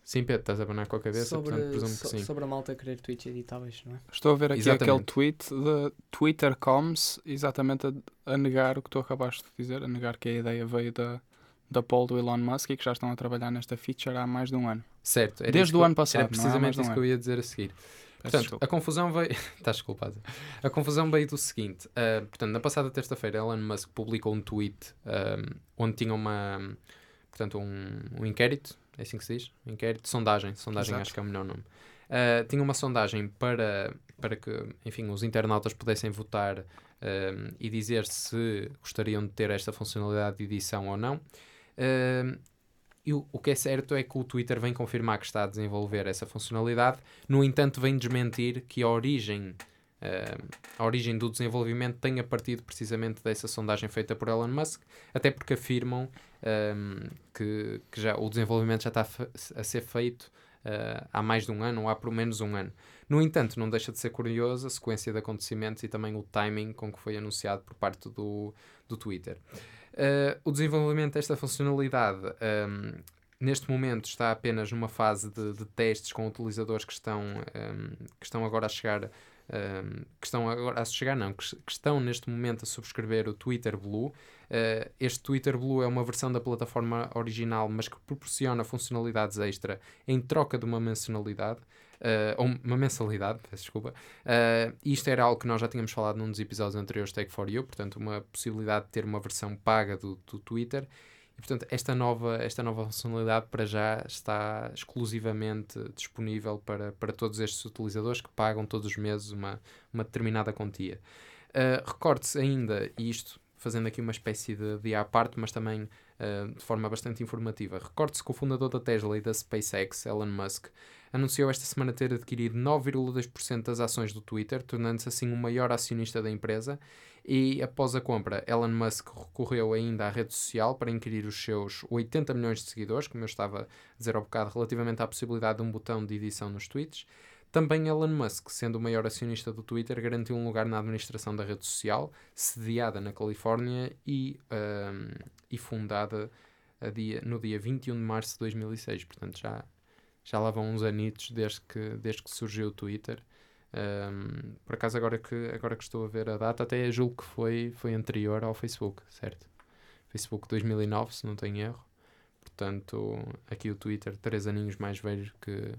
Sim, Pedro, estás a abanar com a cabeça, sobre, portanto presumo so, que sim. sobre a malta querer tweets editáveis, não é? Estou a ver aqui Exatamente. aquele tweet de Twitter Coms, exatamente a, a negar o que tu acabaste de dizer, a negar que a ideia veio da, da Paul do Elon Musk e que já estão a trabalhar nesta feature há mais de um ano. Certo. era Desde o ano passado, Era não é? Precisamente um isso que eu ia dizer a seguir. Portanto, desculpa. a confusão veio. Estás desculpado. A confusão veio do seguinte: ah, portanto, na passada terça-feira, Elon Musk publicou um tweet ah, onde tinha uma. Portanto, um, um inquérito, é assim que se diz? Um inquérito, sondagem. Sondagem Exato. acho que é o melhor nome. Ah, tinha uma sondagem para, para que, enfim, os internautas pudessem votar e dizer se gostariam de ter esta funcionalidade de edição ou não. E o, o que é certo é que o Twitter vem confirmar que está a desenvolver essa funcionalidade, no entanto, vem desmentir que a origem, eh, a origem do desenvolvimento tenha partido precisamente dessa sondagem feita por Elon Musk, até porque afirmam ehm, que, que já, o desenvolvimento já está a, ser feito eh, há mais de um ano, ou há pelo menos um ano. No entanto, não deixa de ser curiosa a sequência de acontecimentos e também o timing com que foi anunciado por parte do, do Twitter. Uh, o desenvolvimento desta funcionalidade um, neste momento está apenas numa fase de, de testes com utilizadores que estão, um, que estão agora a chegar um, que estão agora a chegar não, que, que estão neste momento a subscrever o Twitter Blue. Uh, este Twitter Blue é uma versão da plataforma original mas que proporciona funcionalidades extra em troca de uma mensalidade uh, uma mensalidade, peço desculpa Uh, isto era algo que nós já tínhamos falado num dos episódios anteriores Take for You, portanto, uma possibilidade de ter uma versão paga do, do Twitter. E, portanto, esta nova, esta nova funcionalidade para já está exclusivamente disponível para, para todos estes utilizadores que pagam todos os meses uma, uma determinada quantia. Uh, Recorde-se ainda, e isto fazendo aqui uma espécie de, de à parte, mas também uh, de forma bastante informativa. Recorde-se que o fundador da Tesla e da SpaceX, Elon Musk, anunciou esta semana ter adquirido 9,2% das ações do Twitter, tornando-se assim o maior acionista da empresa. E após a compra, Elon Musk recorreu ainda à rede social para inquirir os seus 80 milhões de seguidores, como eu estava a dizer há bocado, relativamente à possibilidade de um botão de edição nos tweets. Também Elon Musk, sendo o maior acionista do Twitter, garantiu um lugar na administração da rede social, sediada na Califórnia e, um, e fundada dia, no dia 21 de março de 2006. Portanto, já, já lá vão uns anitos desde que, desde que surgiu o Twitter. Um, por acaso, agora que, agora que estou a ver a data, até julgo que foi, foi anterior ao Facebook, certo? Facebook 2009, se não tenho erro. Portanto, aqui o Twitter, três aninhos mais velho que,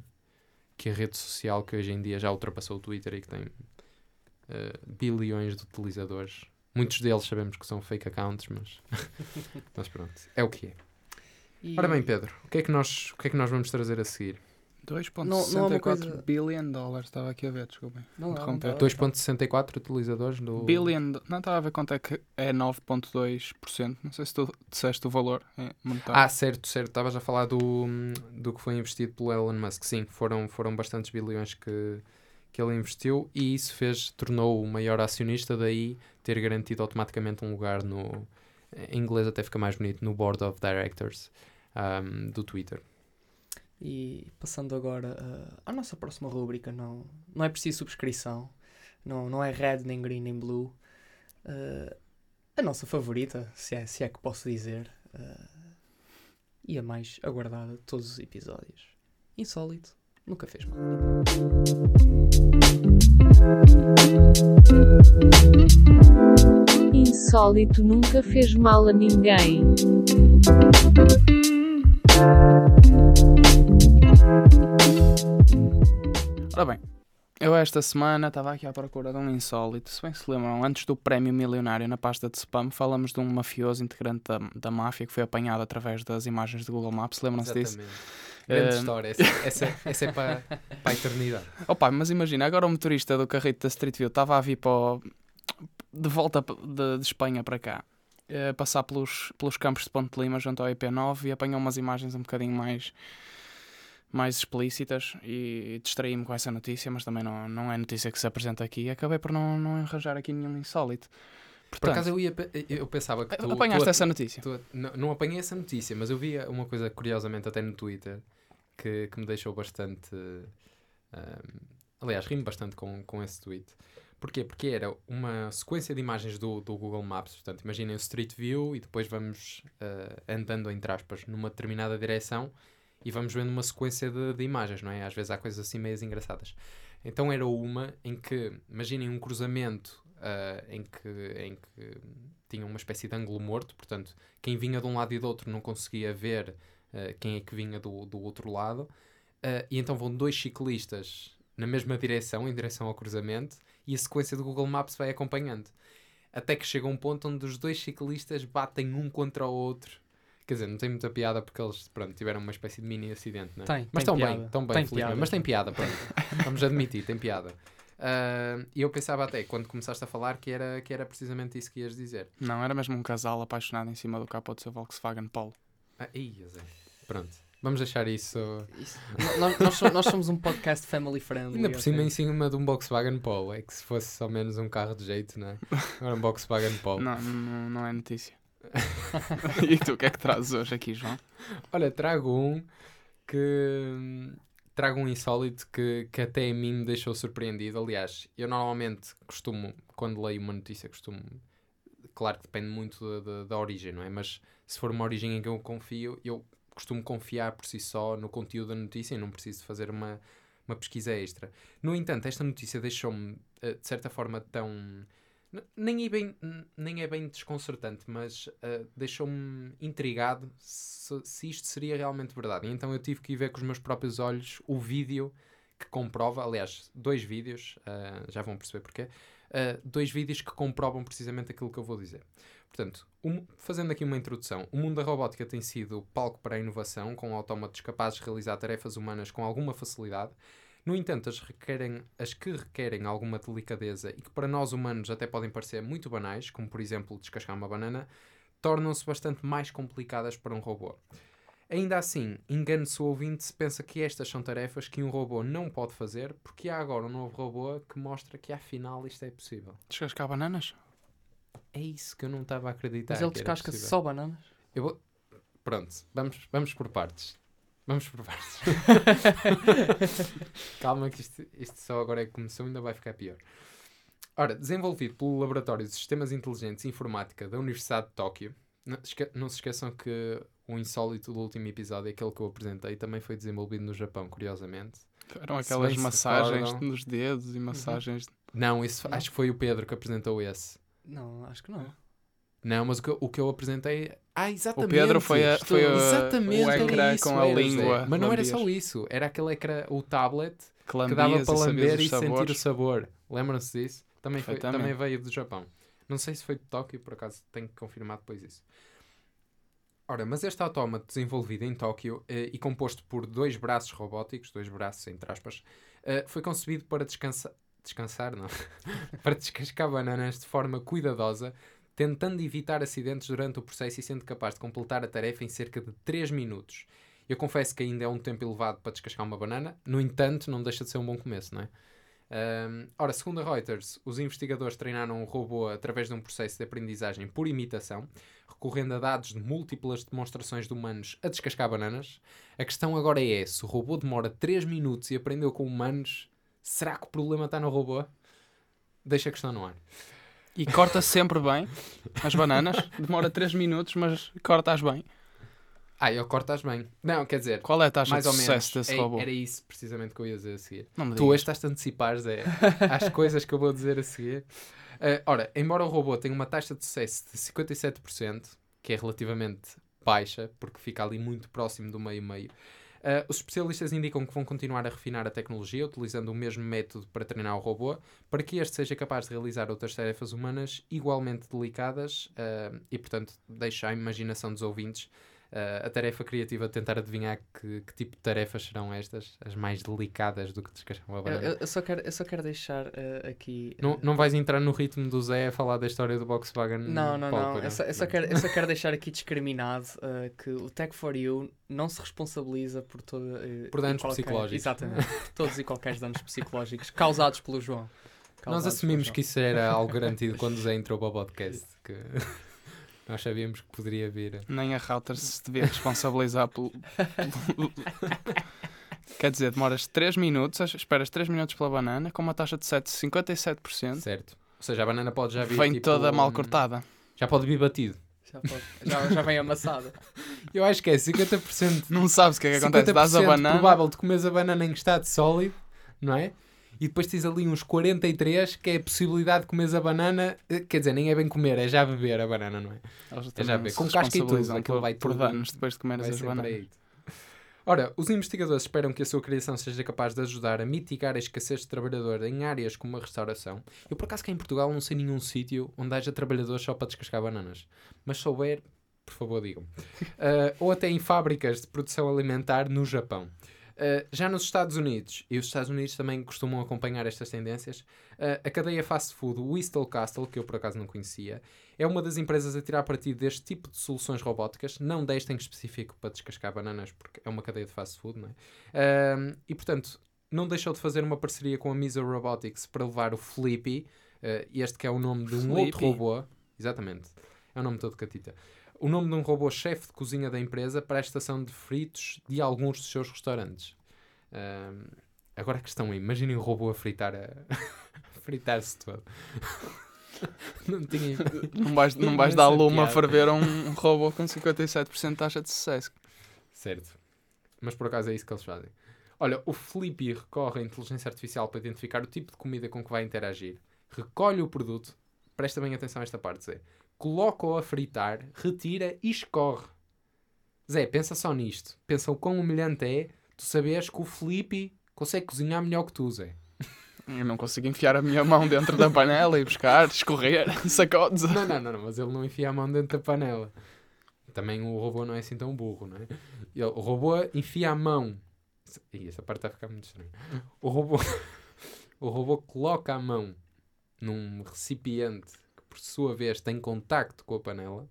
que a rede social que hoje em dia já ultrapassou o Twitter e que tem uh, bilhões de utilizadores. Muitos deles sabemos que são fake accounts, mas, mas pronto, é o que é. E Ora bem, Pedro, o que é que nós, o que é que nós vamos trazer a seguir? 2.64 coisa- billion dólares, estava aqui a ver, desculpem. Não, não, não, interromper. tá- 2.64 utilizadores do... Billion, não estava a ver quanto é que é 9.2%, não sei se tu disseste o valor é, monetário. Ah, certo, certo. Estavas a falar do, do que foi investido pelo Elon Musk. Sim, foram, foram bastantes bilhões que, que ele investiu e isso fez, tornou o maior acionista, daí ter garantido automaticamente um lugar no. Em inglês até fica mais bonito, no Board of Directors um, do Twitter. E passando agora uh, à nossa próxima rúbrica, não, não é preciso subscrição, não, não é red, nem green, nem blue. Uh, a nossa favorita, se é, se é que posso dizer, uh, e a mais aguardada de todos os episódios. Insólito, nunca fez mal. Insólito nunca fez mal a ninguém. Ora bem, eu esta semana estava aqui à procura de um insólito. Se bem se lembram, antes do prémio milionário na pasta de spam, falamos de um mafioso integrante da, da máfia que foi apanhado através das imagens de Google Maps. Lembram-se disso? Grande Eh, história. Essa, essa, essa é para, para a eternidade. Opa, mas imagina, agora o motorista do carrito da Street View estava a vir para o- de volta de, de Espanha para cá, eh, passar pelos, pelos campos de Ponte de Lima junto ao IP9 e apanhou umas imagens um bocadinho mais, mais explícitas e distraí-me com essa notícia, mas também não, não é notícia que se apresenta aqui e acabei por não, não arranjar aqui nenhum insólito. Por Portanto, acaso eu, ia, eu pensava que tu, apanhaste tu- essa notícia? tu- não, não apanhei essa notícia, mas eu via uma coisa curiosamente até no Twitter que, que me deixou bastante. ahm, aliás, rimo bastante com, com esse tweet. Porquê? Porque era uma sequência de imagens do, do Google Maps. Portanto, imaginem o Street View e depois vamos ah, andando, entre aspas, numa determinada direção e vamos vendo uma sequência de, de imagens, não é? Às vezes há coisas assim meias engraçadas. Então era uma em que, imaginem um cruzamento ah, em, que, em que tinha uma espécie de ângulo morto, portanto, quem vinha de um lado e do outro não conseguia ver ah, quem é que vinha do, do outro lado. Ah, e então vão dois ciclistas na mesma direção, em direção ao cruzamento, e a sequência do Google Maps vai acompanhando. Até que chega um ponto onde os dois ciclistas batem um contra o outro. Quer dizer, não tem muita piada porque eles pronto, tiveram uma espécie de mini acidente, não é? Tem, Mas tem estão bem, estão bem, Tem felizmente. piada. Mas tem piada, pronto. Vamos admitir, tem piada. Ah, E eu pensava até, quando começaste a falar, que era, que era precisamente isso que ias dizer. Não, era mesmo um casal apaixonado em cima do capô do seu Volkswagen Polo. Ah, ia, Zé. Pronto. Vamos deixar isso. Isso- nós, nós so- nós somos um podcast family friendly. Ainda por cima, em cima de um Volkswagen Polo. É que se fosse só menos um carro de jeito, não é? Agora um Volkswagen Polo. Não, não, não é notícia. e tu, o que é que trazes hoje aqui, João? Olha, trago um que. Trago um insólito que, que até a mim me deixou surpreendido. Aliás, eu normalmente costumo, quando leio uma notícia, costumo. Claro que depende muito da, da, da origem, não é? Mas se for uma origem em que eu confio, eu costumo confiar por si só no conteúdo da notícia e não preciso fazer uma, uma pesquisa extra. No entanto, esta notícia deixou-me, eh, de certa forma, tão. Nem é bem, nem é bem desconcertante, mas eh, deixou-me intrigado se, se isto seria realmente verdade. E então eu tive que ir ver com os meus próprios olhos o vídeo que comprova, aliás, dois vídeos, ah, já vão perceber porquê, ah, dois vídeos que comprovam precisamente aquilo que eu vou dizer. Portanto, um- fazendo aqui uma introdução, o mundo da robótica tem sido palco para a inovação, com autómatos capazes de realizar tarefas humanas com alguma facilidade. No entanto, as, requerem, as que requerem alguma delicadeza e que para nós humanos até podem parecer muito banais, como por exemplo descascar uma banana, tornam-se bastante mais complicadas para um robô. Ainda assim, engane-se o ouvinte se pensa que estas são tarefas que um robô não pode fazer, porque há agora um novo robô que mostra que afinal isto é possível. Descascar bananas? É isso que eu não estava a acreditar. Mas ele descasca só bananas? Eu vou... Pronto, vamos, vamos por partes. Vamos por partes. Calma que isto, isto só agora é que começou, ainda vai ficar pior. Ora, desenvolvido pelo Laboratório de Sistemas Inteligentes e Informática da Universidade de Tóquio, não, se esqueçam que o insólito do último episódio, aquele que eu apresentei, também foi desenvolvido no Japão, curiosamente. Eram aquelas massagens recordam. nos dedos e massagens. Não, isso, Não. acho que foi o Pedro que apresentou esse. Não, acho que não. Não, mas o que, eu- o que eu apresentei. Ah, exatamente! Pedro foi a- foi a- exatamente, o ecrã isso, com a língua. Mas não era só isso, era aquele ecrã, o tablet Que que dava para lamber e sentir o sabor. Lembram-se disso? Também, foi, também veio do Japão. Não sei se foi de Tóquio, por acaso tenho que confirmar depois isso. Ora, mas este autómato desenvolvido em Tóquio eh, e composto por dois braços robóticos, dois braços entre aspas, eh, foi concebido para descansar, descansar não, para descascar bananas de forma cuidadosa, tentando evitar acidentes durante o processo e sendo capaz de completar a tarefa em cerca de 3 minutos. Eu confesso que ainda é um tempo elevado para descascar uma banana, no entanto, não deixa de ser um bom começo, não é? Ahm, ora, segundo a Reuters, os investigadores treinaram o robô através de um processo de aprendizagem por imitação, recorrendo a dados de múltiplas demonstrações de humanos a descascar bananas. A questão agora é: se o robô demora 3 minutos e aprendeu com humanos, será que o problema está no robô? Deixa a questão no ar. E corta sempre bem as bananas. Demora 3 minutos, mas corta-as bem. Ah, ele cortas bem. Não, quer dizer, Qual é a taxa mais de ou menos. sucesso desse É- robô? Era isso precisamente que eu ia dizer a seguir. Não me Tu hoje estás a antecipar, Zé, às coisas que eu vou dizer a seguir. Ah, ora, embora o robô tenha uma taxa de sucesso de 57%, que é relativamente baixa, porque fica ali muito próximo do meio-meio, ah, os especialistas indicam que vão continuar a refinar a tecnologia, utilizando o mesmo método para treinar o robô, para que este seja capaz de realizar outras tarefas humanas igualmente delicadas ah, e, portanto, deixa à imaginação dos ouvintes ah, a tarefa criativa de tentar adivinhar que, que tipo de tarefas serão estas, as mais delicadas do que descascar uma Eu, banana. eu- eu só quero, eu só quero deixar eh, aqui. Não, eh, não vais entrar no ritmo do Zé a falar da história do Volkswagen? Não, não, não. Eu só, eu, só quero, eu só quero deixar aqui discriminado eh, que o Tech for You não se responsabiliza por toda. Por danos qualquer- psicológicos. Exatamente. por todos e qualquer danos psicológicos causados pelo João. Nós assumimos que isso era algo garantido quando o Zé entrou para o podcast. Que nós sabíamos que poderia vir. Nem a Router se devia responsabilizar pelo. Quer dizer, demoras 3 minutos, esperas 3 minutos pela banana, com uma taxa de 7, 57%, Certo. Ou seja, a banana pode já vir. vem tipo, toda mal hum, cortada. Já pode vir batido. Já, pode- já, já vem amassada. Eu acho que é 50%. Não sabes o que é que acontece. Dás a 50% banana. provável de comeres a banana em estado sólido, não é? E depois tens ali uns 43 que é a possibilidade de comeres a banana. eh, Quer dizer, nem é bem comer, é já beber a banana, não é? É já se com casca e tudo, aquilo por, vai por tudo- danos depois de comeres Vai as bananas. aí. Ora, os investigadores esperam que a sua criação seja capaz de ajudar a mitigar a escassez de trabalhador em áreas como a restauração. Eu, por acaso, cá em Portugal não sei nenhum sítio onde haja trabalhadores só para descascar bananas. Mas souber, por favor, digam. Ah, ou até em fábricas de produção alimentar no Japão. Ah, já nos Estados Unidos, e os Estados Unidos também costumam acompanhar estas tendências, ah, a cadeia fast food Whistle Castle, que eu por acaso não conhecia, é uma das empresas a tirar partido deste tipo de soluções robóticas, não desta em específico para descascar bananas, porque é uma cadeia de fast food, não é? Ahm, e portanto, não deixou de fazer uma parceria com a Miso Robotics para levar o Flippy, eh, este que é o nome de um outro Flippy? robô, exatamente, é o nome todo catita, o nome de um robô chefe de cozinha da empresa para a estação de fritos de alguns dos seus restaurantes. Agora a questão é, imaginem um robô a fritar a... a fritar-se todo. não tinha Não vais, não vais dar lume a ferver a um robô com 57% de taxa de sucesso. Certo. Mas por acaso é isso que eles fazem. Olha, o Flippy recorre à inteligência artificial para identificar o tipo de comida com que vai interagir. Recolhe o produto. Presta bem atenção a esta parte, Zé. Coloca-o a fritar, retira e escorre. Zé, pensa só nisto. Pensa o quão humilhante é tu saberes que o Flippy consegue cozinhar melhor que tu, Zé. Eu não consigo enfiar a minha mão dentro da panela e buscar, escorrer, sacodes. Não, não, não, não, mas ele não enfia a mão dentro da panela. Também o robô não é assim tão burro, não é? Ele- o robô enfia a mão. Ih, essa parte está a ficar muito estranha. O robô, o robô coloca a mão num recipiente por sua vez, tem contacto com a panela,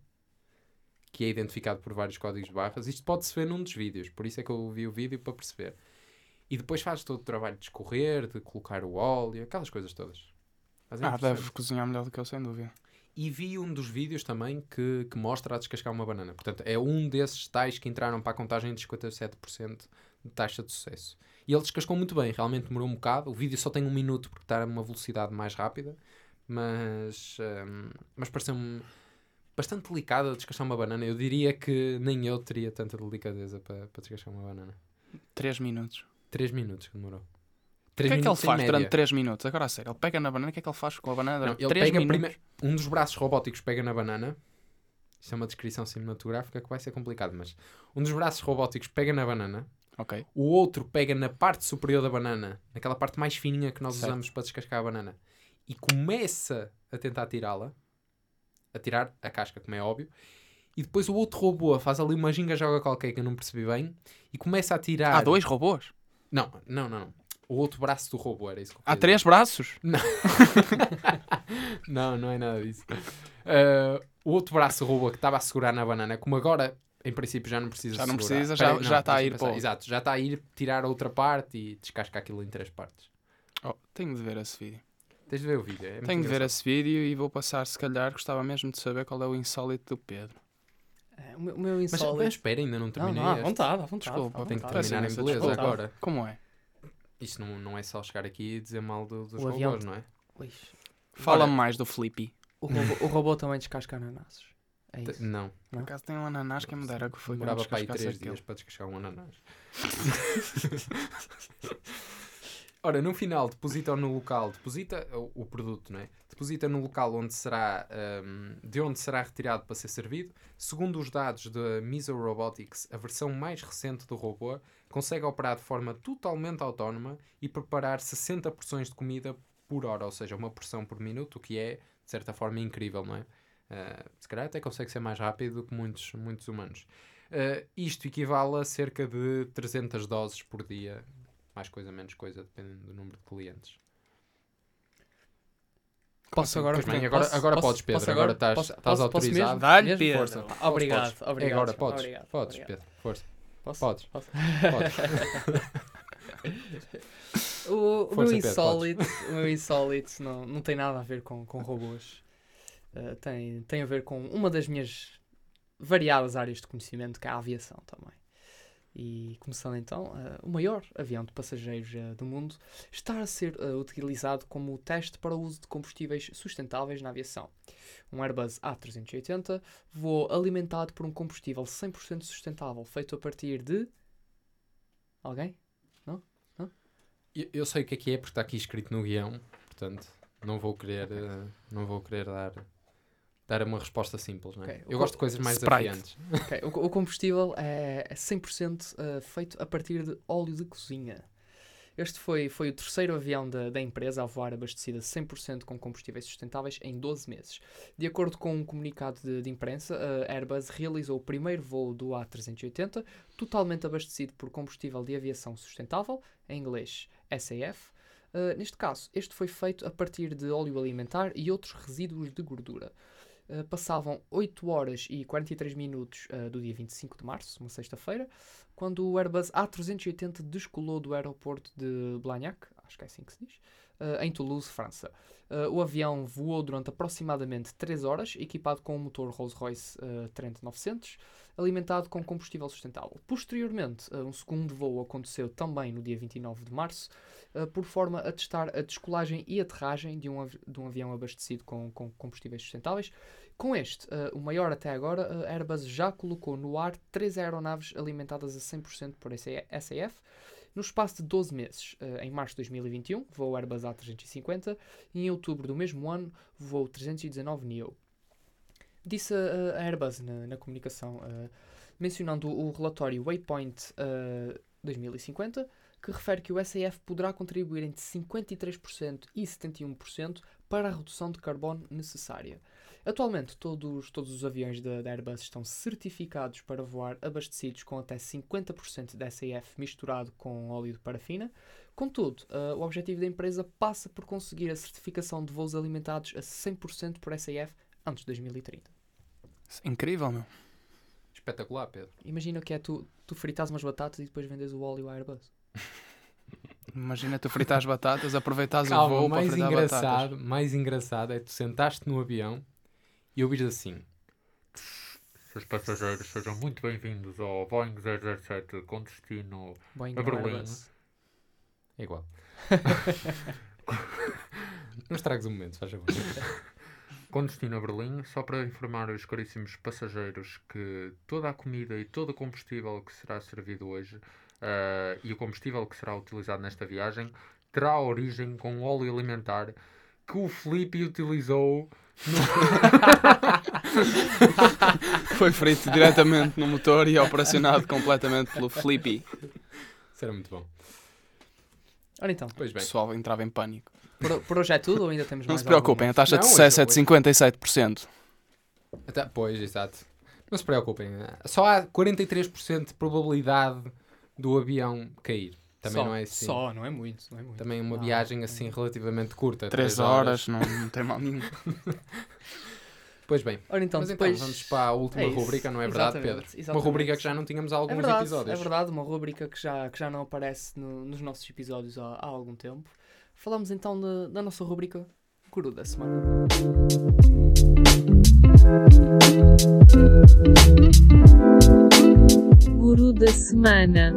que é identificado por vários códigos de barras. Isto pode-se ver num dos vídeos, por isso é que eu vi o vídeo para perceber. E depois faz todo o trabalho de escorrer, de colocar o óleo, aquelas coisas todas. Mas é Ah, deve cozinhar melhor do que eu, sem dúvida. E vi um dos vídeos também que, que mostra a descascar uma banana. Portanto, é um desses tais que entraram para a contagem de 57% de taxa de sucesso. E ele descascou muito bem, realmente demorou um bocado. O vídeo só tem um minuto porque está a uma velocidade mais rápida, mas, hum, mas pareceu-me bastante delicado a descascar uma banana. Eu diria que nem eu teria tanta delicadeza para, para descascar uma banana. 3 minutos. 3 minutos que demorou. O 3 que é que ele faz média. durante 3 minutos? Agora a sério, ele pega na banana, o que é que ele faz com a banana Não, ele 3 pega minutos? prime- um dos braços robóticos pega na banana. Isto é uma descrição cinematográfica que vai ser complicado, mas um dos braços robóticos pega na banana, Ok. o outro pega na parte superior da banana, naquela parte mais fininha que nós Certo. usamos para descascar a banana, e começa a tentar tirá-la, a tirar a casca, como é óbvio, e depois o outro robô faz ali uma ginga joga qualquer que eu não percebi bem, e começa a tirar. Há dois robôs? Não, não, não, não. O outro braço do robô era isso que eu Há três braços? não, não é nada disso. Uh, o outro braço do robô que estava a segurar na banana, como agora em princípio já não precisa Já não segurar. precisa, já- já está a ir para Exato, já está a ir tirar a outra parte e descasca aquilo em três partes. Oh, tenho de ver esse vídeo. Tens de ver o vídeo. É Tenho de ver esse vídeo e vou passar, se calhar, gostava mesmo de saber qual é o insólito do Pedro. É, o meu, o meu Mas, insólito... mas espera, ainda não Não, terminei. não, à este. vontade, à vontade. Desculpa, à tenho que vontade. Terminar em beleza desculpa. agora. Como é? Isto não, não é só chegar aqui e dizer mal do- dos O robôs, avião- não é? Fala-me mais do Flippy. O robô, o robô também descasca ananases. É isso. Não, Por acaso tem um ananás que me dera que foi que eu demorava para aí descascasse três aquilo. dias para descascar um ananás. Ora, no final, deposita no local, deposita o, o produto, não é? Deposita no local onde será, hum, de onde será retirado para ser servido. Segundo os dados da Miso Robotics, a versão mais recente do robô consegue operar de forma totalmente autónoma e preparar 60 porções de comida por hora, ou seja, uma porção por minuto, o que é, de certa forma, incrível, não é? Ah, se calhar até consegue ser mais rápido do que muitos, muitos humanos. Uh, isto equivale a cerca de 300 doses por dia, mais coisa, menos coisa, dependendo do número de clientes. Posso agora... Pois bem, posso- agora- agora posso- podes, Pedro, posso agora estás- Posso- autorizado. mesmo? Dá-lhe? Pedro. Força. Podes, Obrigado, podes. É obrigado. agora, podes, Obrigado, podes, obrigado. Pedro, força, Posso? podes, Posso? podes. O, o Força, meu Pedro, insólito, o meu insólito não, não tem nada a ver com, com robôs. Uh, tem, tem a ver com uma das minhas variadas áreas de conhecimento, que é a aviação também. E começando então, uh, o maior avião de passageiros uh, do mundo está a ser uh, utilizado como teste para o uso de combustíveis sustentáveis na aviação. Um Airbus A380 voou alimentado por um combustível 100% sustentável, feito a partir de... Alguém? Eu, eu sei o que é que é porque está aqui escrito no guião, portanto, não vou querer, não vou querer dar, dar uma resposta simples, não é? Ok, o Eu gosto de coisas mais Sprite. desafiantes. Ok, o, o combustível é, é 100% uh, feito a partir de óleo de cozinha. Este foi, foi o terceiro avião da, da empresa a voar abastecido a 100% com combustíveis sustentáveis em 12 meses. De acordo com um comunicado de, de imprensa, a Airbus realizou o primeiro voo do A380 totalmente abastecido por combustível de aviação sustentável, em inglês SAF. Uh, neste caso, este foi feito a partir de óleo alimentar e outros resíduos de gordura. Uh, passavam 8 horas e 43 minutos uh, do dia 25 de março, uma sexta-feira, quando o Airbus A380 descolou do aeroporto de Blagnac, acho que é assim que se diz, uh, em Toulouse, França. O avião voou durante aproximadamente 3 horas, equipado com um motor Rolls-Royce Trent 900, alimentado com combustível sustentável. Posteriormente, uh, um segundo voo aconteceu também no dia 29 de março, uh, por forma a testar a descolagem e aterragem de um, de um avião abastecido com, com combustíveis sustentáveis. Com este, uh, o maior até agora, a Airbus já colocou no ar três aeronaves alimentadas a 100% por SAF. No espaço de 12 meses, em março de 2021, voou Airbus A350 e em outubro do mesmo ano voou o 319 NEO. Disse a, Airbus na, na comunicação, uh, mencionando o relatório Waypoint uh, 2050, que refere que o SAF poderá contribuir entre 53% e 71% para a redução de carbono necessária. Atualmente, todos, todos os aviões da, da Airbus estão certificados para voar abastecidos com até 50% de SAF misturado com óleo de parafina. Contudo, uh, o objetivo da empresa passa por conseguir a certificação de voos alimentados a 100% por SAF antes de 2030. Incrível, meu. Espetacular, Pedro. Imagina que é tu, tu fritas umas batatas e depois vendes o óleo à Airbus. Imagina tu fritar as batatas, aproveitas o Calma, voo para mais fritar engraçado, batatas. mais engraçado é tu sentaste no avião e ouvires assim. Os passageiros sejam muito bem-vindos ao Boeing 007 com destino. Boeing A não Berlim. Airbus. É igual. Não estragues o momento, faz favor. Com destino a Berlim, só para informar os caríssimos passageiros que toda a comida e todo o combustível que será servido hoje eh, e o combustível que será utilizado nesta viagem terá origem com óleo alimentar que o Felipe utilizou Foi frito diretamente no motor e operacionado completamente pelo Flippy. Isso era muito bom. Ora então, Pois O bem. pessoal entrava em pânico. Por, por hoje é tudo ou ainda temos Não mais se preocupem, a algumas? taxa de Não, sucesso é de 57%. Até- pois, exato. Não se preocupem. Só há 43% de probabilidade do avião cair. Também Só, não é assim. Só, não é muito. Não é muito. Também uma Não, viagem não. assim relativamente curta. 3 horas, não, não tem mal nenhum. Pois bem. Ora então, Mas depois... então vamos para a última É isso. rubrica, não é verdade, Exatamente, Pedro? Uma exatamente. rubrica que já não tínhamos há alguns É verdade, episódios. é verdade, uma rubrica que já, que já não aparece no- nos nossos episódios há, há algum tempo. Falamos então da, da nossa rubrica Guru da Semana. Guru da semana.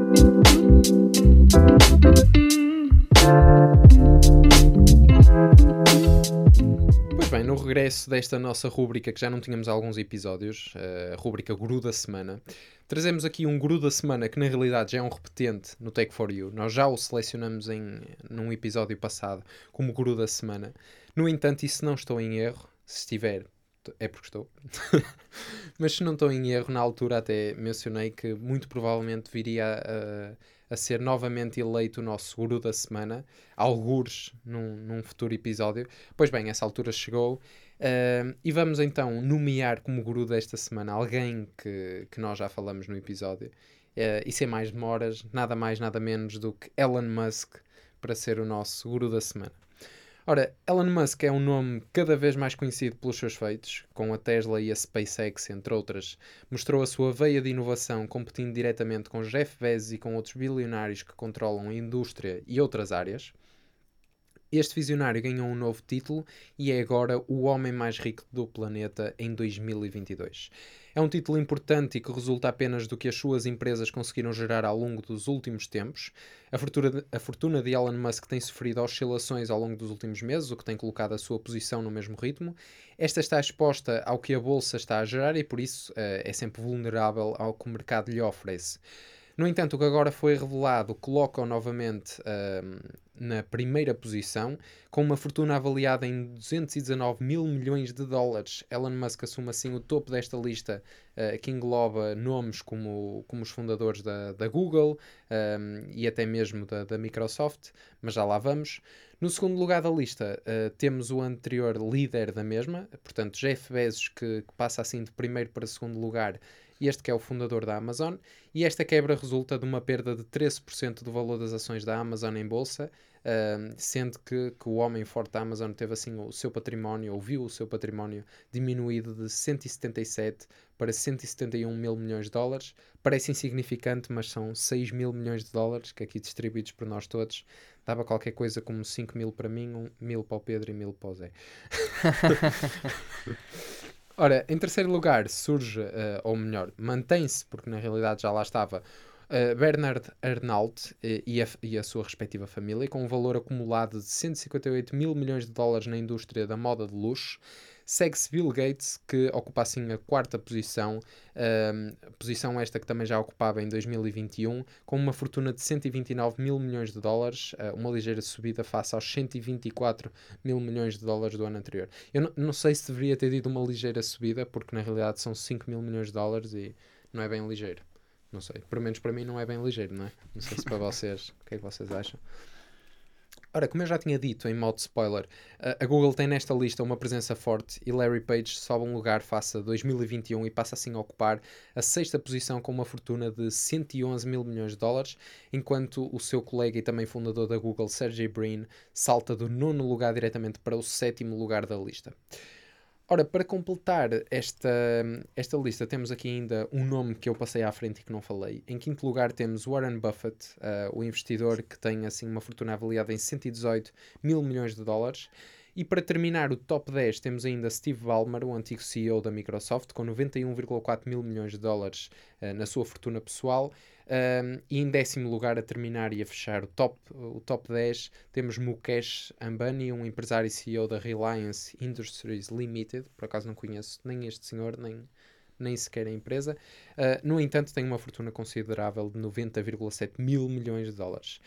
Pois bem, no regresso desta nossa rúbrica, que já não tínhamos alguns episódios, a rúbrica Guru da Semana, trazemos aqui um Guru da Semana que na realidade já é um repetente no Take For You. Nós já o selecionamos em, num episódio passado como Guru da Semana. No entanto, e se não estou em erro, se estiver, é porque estou. Mas se não estou em erro, na altura até mencionei que muito provavelmente viria a, a ser novamente eleito o nosso Guru da Semana, algures num, num futuro episódio. Pois bem, essa altura chegou. ah, e vamos então nomear como guru desta semana alguém que, que nós já falamos no episódio. Ah, e sem mais demoras, nada mais, nada menos do que Elon Musk para ser o nosso guru da semana. Ora, Elon Musk é um nome cada vez mais conhecido pelos seus feitos, com a Tesla e a SpaceX, entre outras. Mostrou a sua veia de inovação competindo diretamente com Jeff Bezos e com outros bilionários que controlam a indústria e outras áreas. Este visionário ganhou um novo título e é agora o homem mais rico do planeta em 2022. É um título importante e que resulta apenas do que as suas empresas conseguiram gerar ao longo dos últimos tempos. A fortuna, de, a fortuna de Elon Musk tem sofrido oscilações ao longo dos últimos meses, o que tem colocado a sua posição no mesmo ritmo. Esta está exposta ao que a bolsa está a gerar e, por isso, eh, é sempre vulnerável ao que o mercado lhe oferece. No entanto, o que agora foi revelado coloca-o novamente ahm, na primeira posição, com uma fortuna avaliada em 219 mil milhões de dólares. Elon Musk assume assim o topo desta lista, ah, que engloba nomes como, como os fundadores da, da Google ahm, e até mesmo da, da Microsoft, mas já lá vamos. No segundo lugar da lista, ah, temos o anterior líder da mesma, portanto, Jeff Bezos, que, que passa assim de primeiro para segundo lugar, este que é o fundador da Amazon, e esta quebra resulta de uma perda de 13% do valor das ações da Amazon em bolsa, ahm, sendo que, que o homem forte da Amazon teve assim o seu património, ou viu o seu património diminuído de 177 para 171 mil milhões de dólares. Parece insignificante, mas são 6 mil milhões de dólares, que aqui distribuídos por nós todos, dava qualquer coisa como 5 mil para mim, um, mil para o Pedro e mil para o Zé. Ora, em terceiro lugar surge, eh, ou melhor, mantém-se, porque na realidade já lá estava, eh, Bernard Arnault eh, e, a, e a sua respectiva família, com um valor acumulado de 158 mil milhões de dólares na indústria da moda de luxo. Segue-se Bill Gates, que ocupa assim a quarta posição, ehm, posição esta que também já ocupava em 2021, com uma fortuna de 129 mil milhões de dólares, eh, uma ligeira subida face aos 124 mil milhões de dólares do ano anterior. Eu não, não sei se deveria ter tido uma ligeira subida, porque na realidade são 5 mil milhões de dólares e não é bem ligeiro. Não sei. Pelo menos para mim não é bem ligeiro, não é? Não sei se para vocês, o que é que vocês acham? Ora, como eu já tinha dito em modo spoiler, a- Google tem nesta lista uma presença forte e Larry Page sobe um lugar face a 2021 e passa assim a ocupar a sexta posição com uma fortuna de 111 mil milhões de dólares, enquanto o seu colega e também fundador da Google, Sergey Brin, salta do nono lugar diretamente para o sétimo lugar da lista. Ora, para completar esta, esta lista, temos aqui ainda um nome que eu passei à frente e que não falei. Em quinto lugar temos Warren Buffett, ah, o investidor que tem assim uma fortuna avaliada em 118 mil milhões de dólares. E para terminar o top 10 temos ainda Steve Ballmer, o antigo CEO da Microsoft, com 91,4 mil milhões de dólares ah, na sua fortuna pessoal. Um, e em décimo lugar, a terminar e a fechar o top, o top 10, temos Mukesh Ambani, um empresário e CEO da Reliance Industries Limited. Por acaso não conheço nem este senhor, nem, nem sequer a empresa. Uh, no entanto, tem uma fortuna considerável de 90,7 mil milhões de dólares.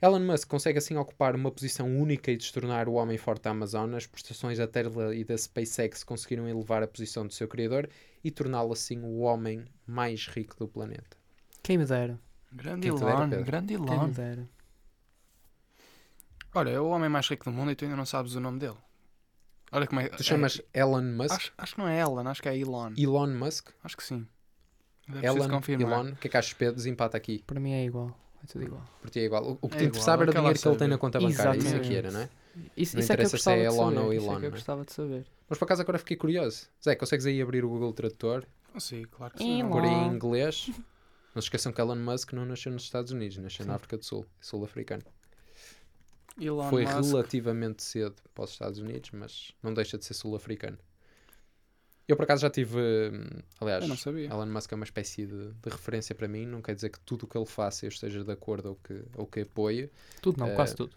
Elon Musk consegue assim ocupar uma posição única e de se tornar o homem forte da Amazon. As prestações da Tesla e da SpaceX conseguiram elevar a posição do seu criador e torná-lo assim o homem mais rico do planeta. Quem me dera. Grande Quem te dera, Elon, grande Quem me Elon. dera. Olha, é o homem mais rico do mundo e tu ainda não sabes o nome dele. Olha como é. Tu chamas Elon Musk? Acho, acho que não é Elon, acho que é Elon. Elon Musk? Acho que sim. Preciso Elon. Elon, o que é que achas, Pedro? Desempata aqui. Para mim é igual. É tudo igual. Por ti é igual. O, o que É te igual, interessava era o dinheiro que ele tem na conta bancária. Isso é que Exatamente. era, não é? Isso, Não isso é interessa se é gostava de Elon ou Isso é Elon, que eu né? gostava de saber. Mas por acaso agora fiquei curioso. Zé, consegues aí abrir o Google Tradutor? Consigo, claro que sim. Por em inglês? Não se esqueçam que Elon Musk não nasceu nos Estados Unidos, nasceu na África do Sul, é sul-africano. Foi Musk. relativamente cedo para os Estados Unidos, mas não deixa de ser sul-africano. Eu por acaso já tive. hum, Aliás, Eu não sabia. Elon Musk é uma espécie de, de referência para mim. Não quer dizer que tudo o que ele faça eu esteja de acordo ou que, ou que apoie. Tudo não, Eh, quase tudo.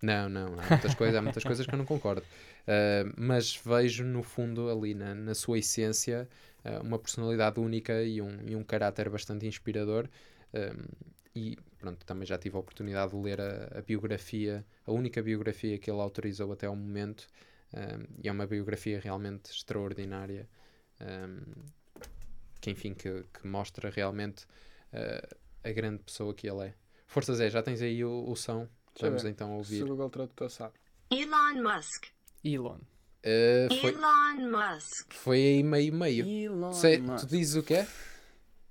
Não, não, há muitas coisas, há muitas coisas que eu não concordo. Uh, mas vejo no fundo ali na, na sua essência uh, uma personalidade única e um, e um caráter bastante inspirador. Um, e pronto, também já tive a oportunidade de ler a, a biografia, a única biografia que ele autorizou até ao momento. Um, e é uma biografia realmente extraordinária. um, que enfim, que, que mostra realmente uh, a grande pessoa que ele é. Força Zé, já tens aí o, o som? Vamos ver. então Se ouvir. o Google Tradutor sabe. Elon Musk. Elon. Uh, foi, Elon Musk. foi aí meio meio. Elon Sei- Musk. tu dizes o que é?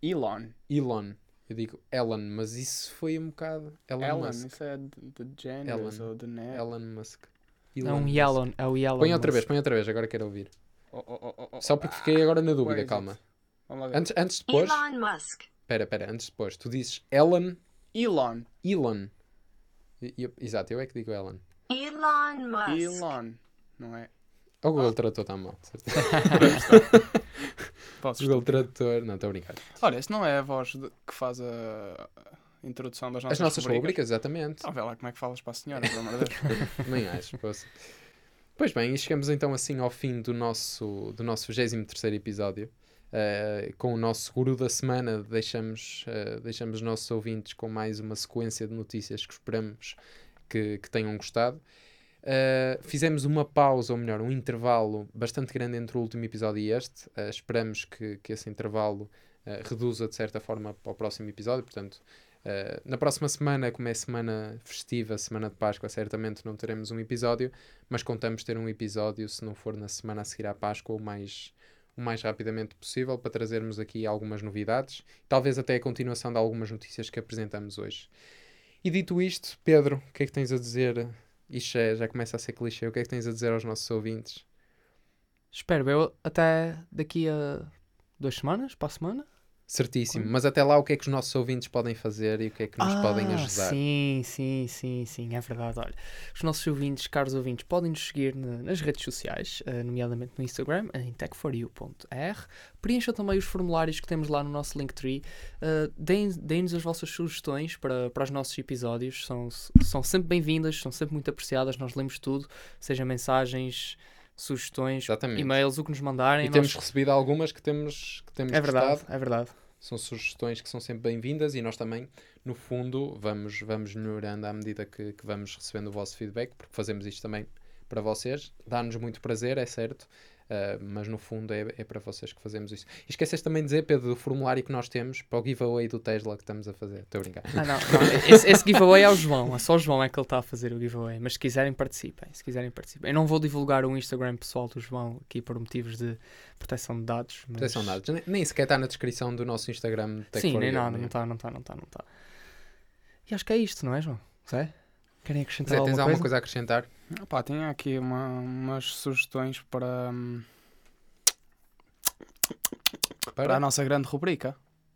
Elon. Elon. Eu digo Elon, mas isso foi um bocado. Elon, Elon, Musk. isso é de, de ou de net. Elon Musk. É Elon um. Yellow. É o Yellow. Põe outra vez, põe outra vez, agora quero ouvir. Oh, oh, oh, oh, oh. Só porque fiquei agora na dúvida, calma. Antes, antes de depois. Elon Musk. Espera, espera, antes de depois. Tu dizes Elon, Elon. Elon. Eu- exato, eu é que digo Elon. Elon Musk. Elon. Não é? O Ah. Google Tradutor está mal. certo? Posso Google Tradutor. Não, estou a brincar. Olha, isso não é a voz de- que faz a introdução das nossas As nossas rubricas? rubricas, exatamente. Ah, vê lá como é que falas para a senhora, pelo amor de Deus. Nem acho. posso. Pois bem, e chegamos então assim ao fim do nosso, do nosso 23 episódio. Uh, com o nosso guru da semana, deixamos, uh, deixamos os nossos ouvintes com mais uma sequência de notícias que esperamos que, que tenham gostado. Uh, fizemos uma pausa, ou melhor, um intervalo bastante grande entre o último episódio e este. Esperamos que, que esse intervalo reduza de certa forma para o próximo episódio. Portanto, Uh, na próxima semana, como é semana festiva, semana de Páscoa, certamente não teremos um episódio, mas contamos ter um episódio, se não for na semana a seguir à Páscoa, o mais, o mais rapidamente possível, para trazermos aqui algumas novidades, talvez até a continuação de algumas notícias que apresentamos hoje. E dito isto, Pedro, o que é que tens a dizer? Isto é- já começa a ser clichê, o que é que tens a dizer aos nossos ouvintes? Espero eu até daqui a duas semanas, para a semana. Certíssimo, mas até lá o que é que os nossos ouvintes podem fazer e o que é que nos podem Ah, ajudar? Sim, sim, sim, sim, é verdade. Olha, os nossos ouvintes, caros ouvintes, podem nos seguir na- nas redes sociais, eh, nomeadamente no Instagram, em tech4u.r. Preencham também os formulários que temos lá no nosso Linktree. Uh, deem- Deem-nos as vossas sugestões para, para os nossos episódios. São, são sempre bem-vindas, são sempre muito apreciadas. Nós lemos tudo, seja mensagens, sugestões, Exatamente. e-mails, o que nos mandarem. E nós- temos recebido algumas que temos, que temos É verdade, gostado. é verdade. São sugestões que são sempre bem-vindas e nós também, no fundo, vamos, vamos melhorando à medida que, que vamos recebendo o vosso feedback, porque fazemos isto também para vocês. Dá-nos muito prazer, é certo. Uh, mas no fundo é, é para vocês que fazemos isso. E esqueces também de dizer, Pedro, do formulário que nós temos para o giveaway do Tesla que estamos a fazer. Estou a brincar. Ah, não, não. Esse, esse giveaway é o João, é só o João é que ele está a fazer o giveaway. Mas se quiserem, participem. Se quiserem, participem. Eu não vou divulgar o Instagram pessoal do João aqui por motivos de proteção de dados. Mas... Proteção de dados. Nem, nem sequer está na descrição do nosso Instagram. Sim, nem You, nada, nem- não está, não está, não está, não está. E acho que é isto, não é, João? Zé? Querem acrescentar Zé, tens alguma alguma coisa? coisa a acrescentar? Pá, tinha aqui uma- umas sugestões para, hum, para a nossa grande rubrica.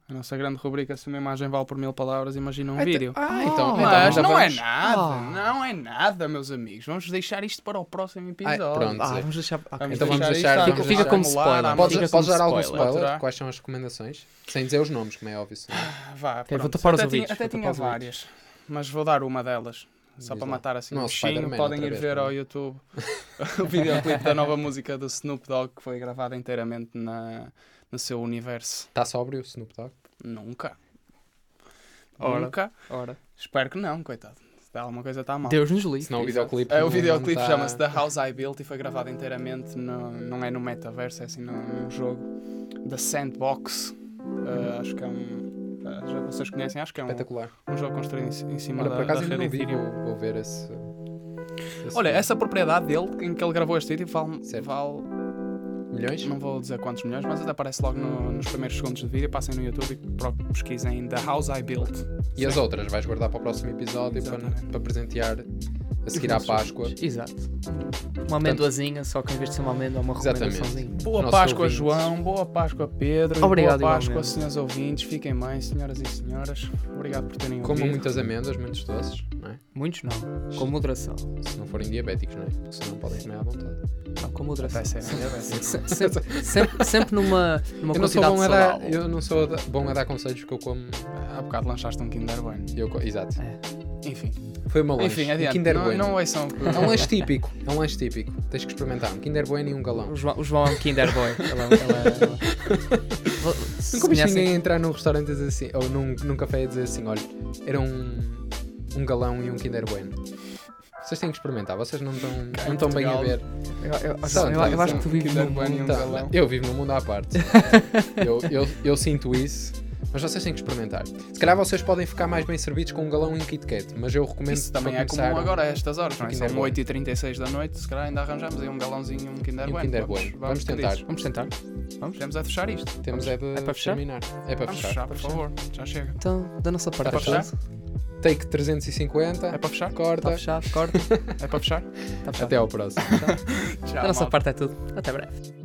A nossa grande rubrica, se uma imagem vale por mil palavras, imagina um vídeo. Ah, Ah, então, Mas então não é vamos- nada, Ah. não é nada, meus amigos. Vamos deixar isto para o próximo episódio. pronto. Ah, vamos deixar. ok. Vamos Então vamos deixar isto, deixar- Fica como spoiler. Podes, Fica podes dar algum spoiler. Quais são as recomendações? Sem dizer os nomes, como é óbvio. senão- Vá, Ok, vou pronto. tapar os até ouvidos, tinha, até tinha várias, mas vou dar uma delas. Só Diz para lá. matar assim Não, um bichinho, podem ir vez, ver não é? ao YouTube o videoclipe da nova música do Snoop Dogg que foi gravada inteiramente na, no seu universo. Está sóbrio o Snoop Dogg? Nunca. Ora. Nunca. Ora, Espero que não, coitado. Se alguma coisa está mal. Deus nos livre. Senão o videoclipe. É, o videoclipe tá- chama-se The House I Built e foi gravado inteiramente, no, não é no metaverso, é assim num, num jogo. The Sandbox. Uh, acho que é um. Já vocês conhecem, acho que é um, Espetacular. um jogo construído em, em cima Olha, da, por acaso da rede não vi, vou, vou ver esse. esse Olha, vídeo. essa propriedade dele, em que ele gravou este vídeo, vale, Certo. vale Milhões? não vou dizer quantos milhões, mas até aparece logo no- nos primeiros segundos de vídeo. Passem no YouTube e pesquisem The House I Built. E as outras vais guardar para o próximo episódio para, para presentear a seguir à Páscoa. Exato. Uma amendoazinha, só que em vez de ser uma amêndoa, é uma Exatamente. recomendaçãozinha. Boa Nossos Páscoa, ouvintes. João. Boa Páscoa, Pedro. Obrigado, Boa Páscoa, igualmente. senhores ouvintes. Fiquem bem, senhoras e senhoras. Obrigado por terem Comam ouvido. muitas amêndoas, muitos doces, não é? Muitos não. Com moderação. Se não forem diabéticos, não é? Porque senão podem comer à vontade. Não, com moderação. Vai ser, vai ser. Se- sempre, sempre, sempre numa, numa Eu não, sou quantidade bom a dar, eu não sou bom a dar conselhos porque eu como. Há bocado lançaste um Kinder Bueno. Eu, exato. Enfim, Foi meu lanche. enfim, um adiante. Kinder não, Bueno. não ouçam que- É um lanche típico. É um lanche típico. Tens que experimentar. Um Kinder Bueno e um galão. O João, o João é um Kinder Boy. Ele é, é- Se Nunca conhecem- ninguém entrar num restaurante e dizer assim, ou num, num café e dizer assim: olha, era um, um galão e um Kinder Bueno. Vocês têm que experimentar, vocês não estão não estão bem a ver. Eu, eu- Só, eu- então, eu acho que tu vives num Bueno e um mundo- Tá, galão. eu vivo num mundo à parte. eu, eu, eu sinto isso, mas vocês têm que experimentar. Se calhar vocês podem ficar mais bem servidos com um galão e um Kit Kat, mas eu recomendo Isso também é comum agora a estas horas, não é? São Bueno. 8h36 da noite, se calhar ainda arranjamos aí um galãozinho e um Kinder E um Bueno. Kinder Vamos- Bueno. Vamos tentar. queridos. Vamos tentar. Vamos? Temos é de fechar isto. Temos é de É para fechar? terminar. É para Vamos fechar. fechar, por favor. Já chega. Então, da nossa parte É para fechar? tudo. Take 350, É para fechar? Está corta. fechado, corta. É para fechar? Está fechado. Até ao próximo. Tchau, Da nossa malta. parte é tudo. Até breve.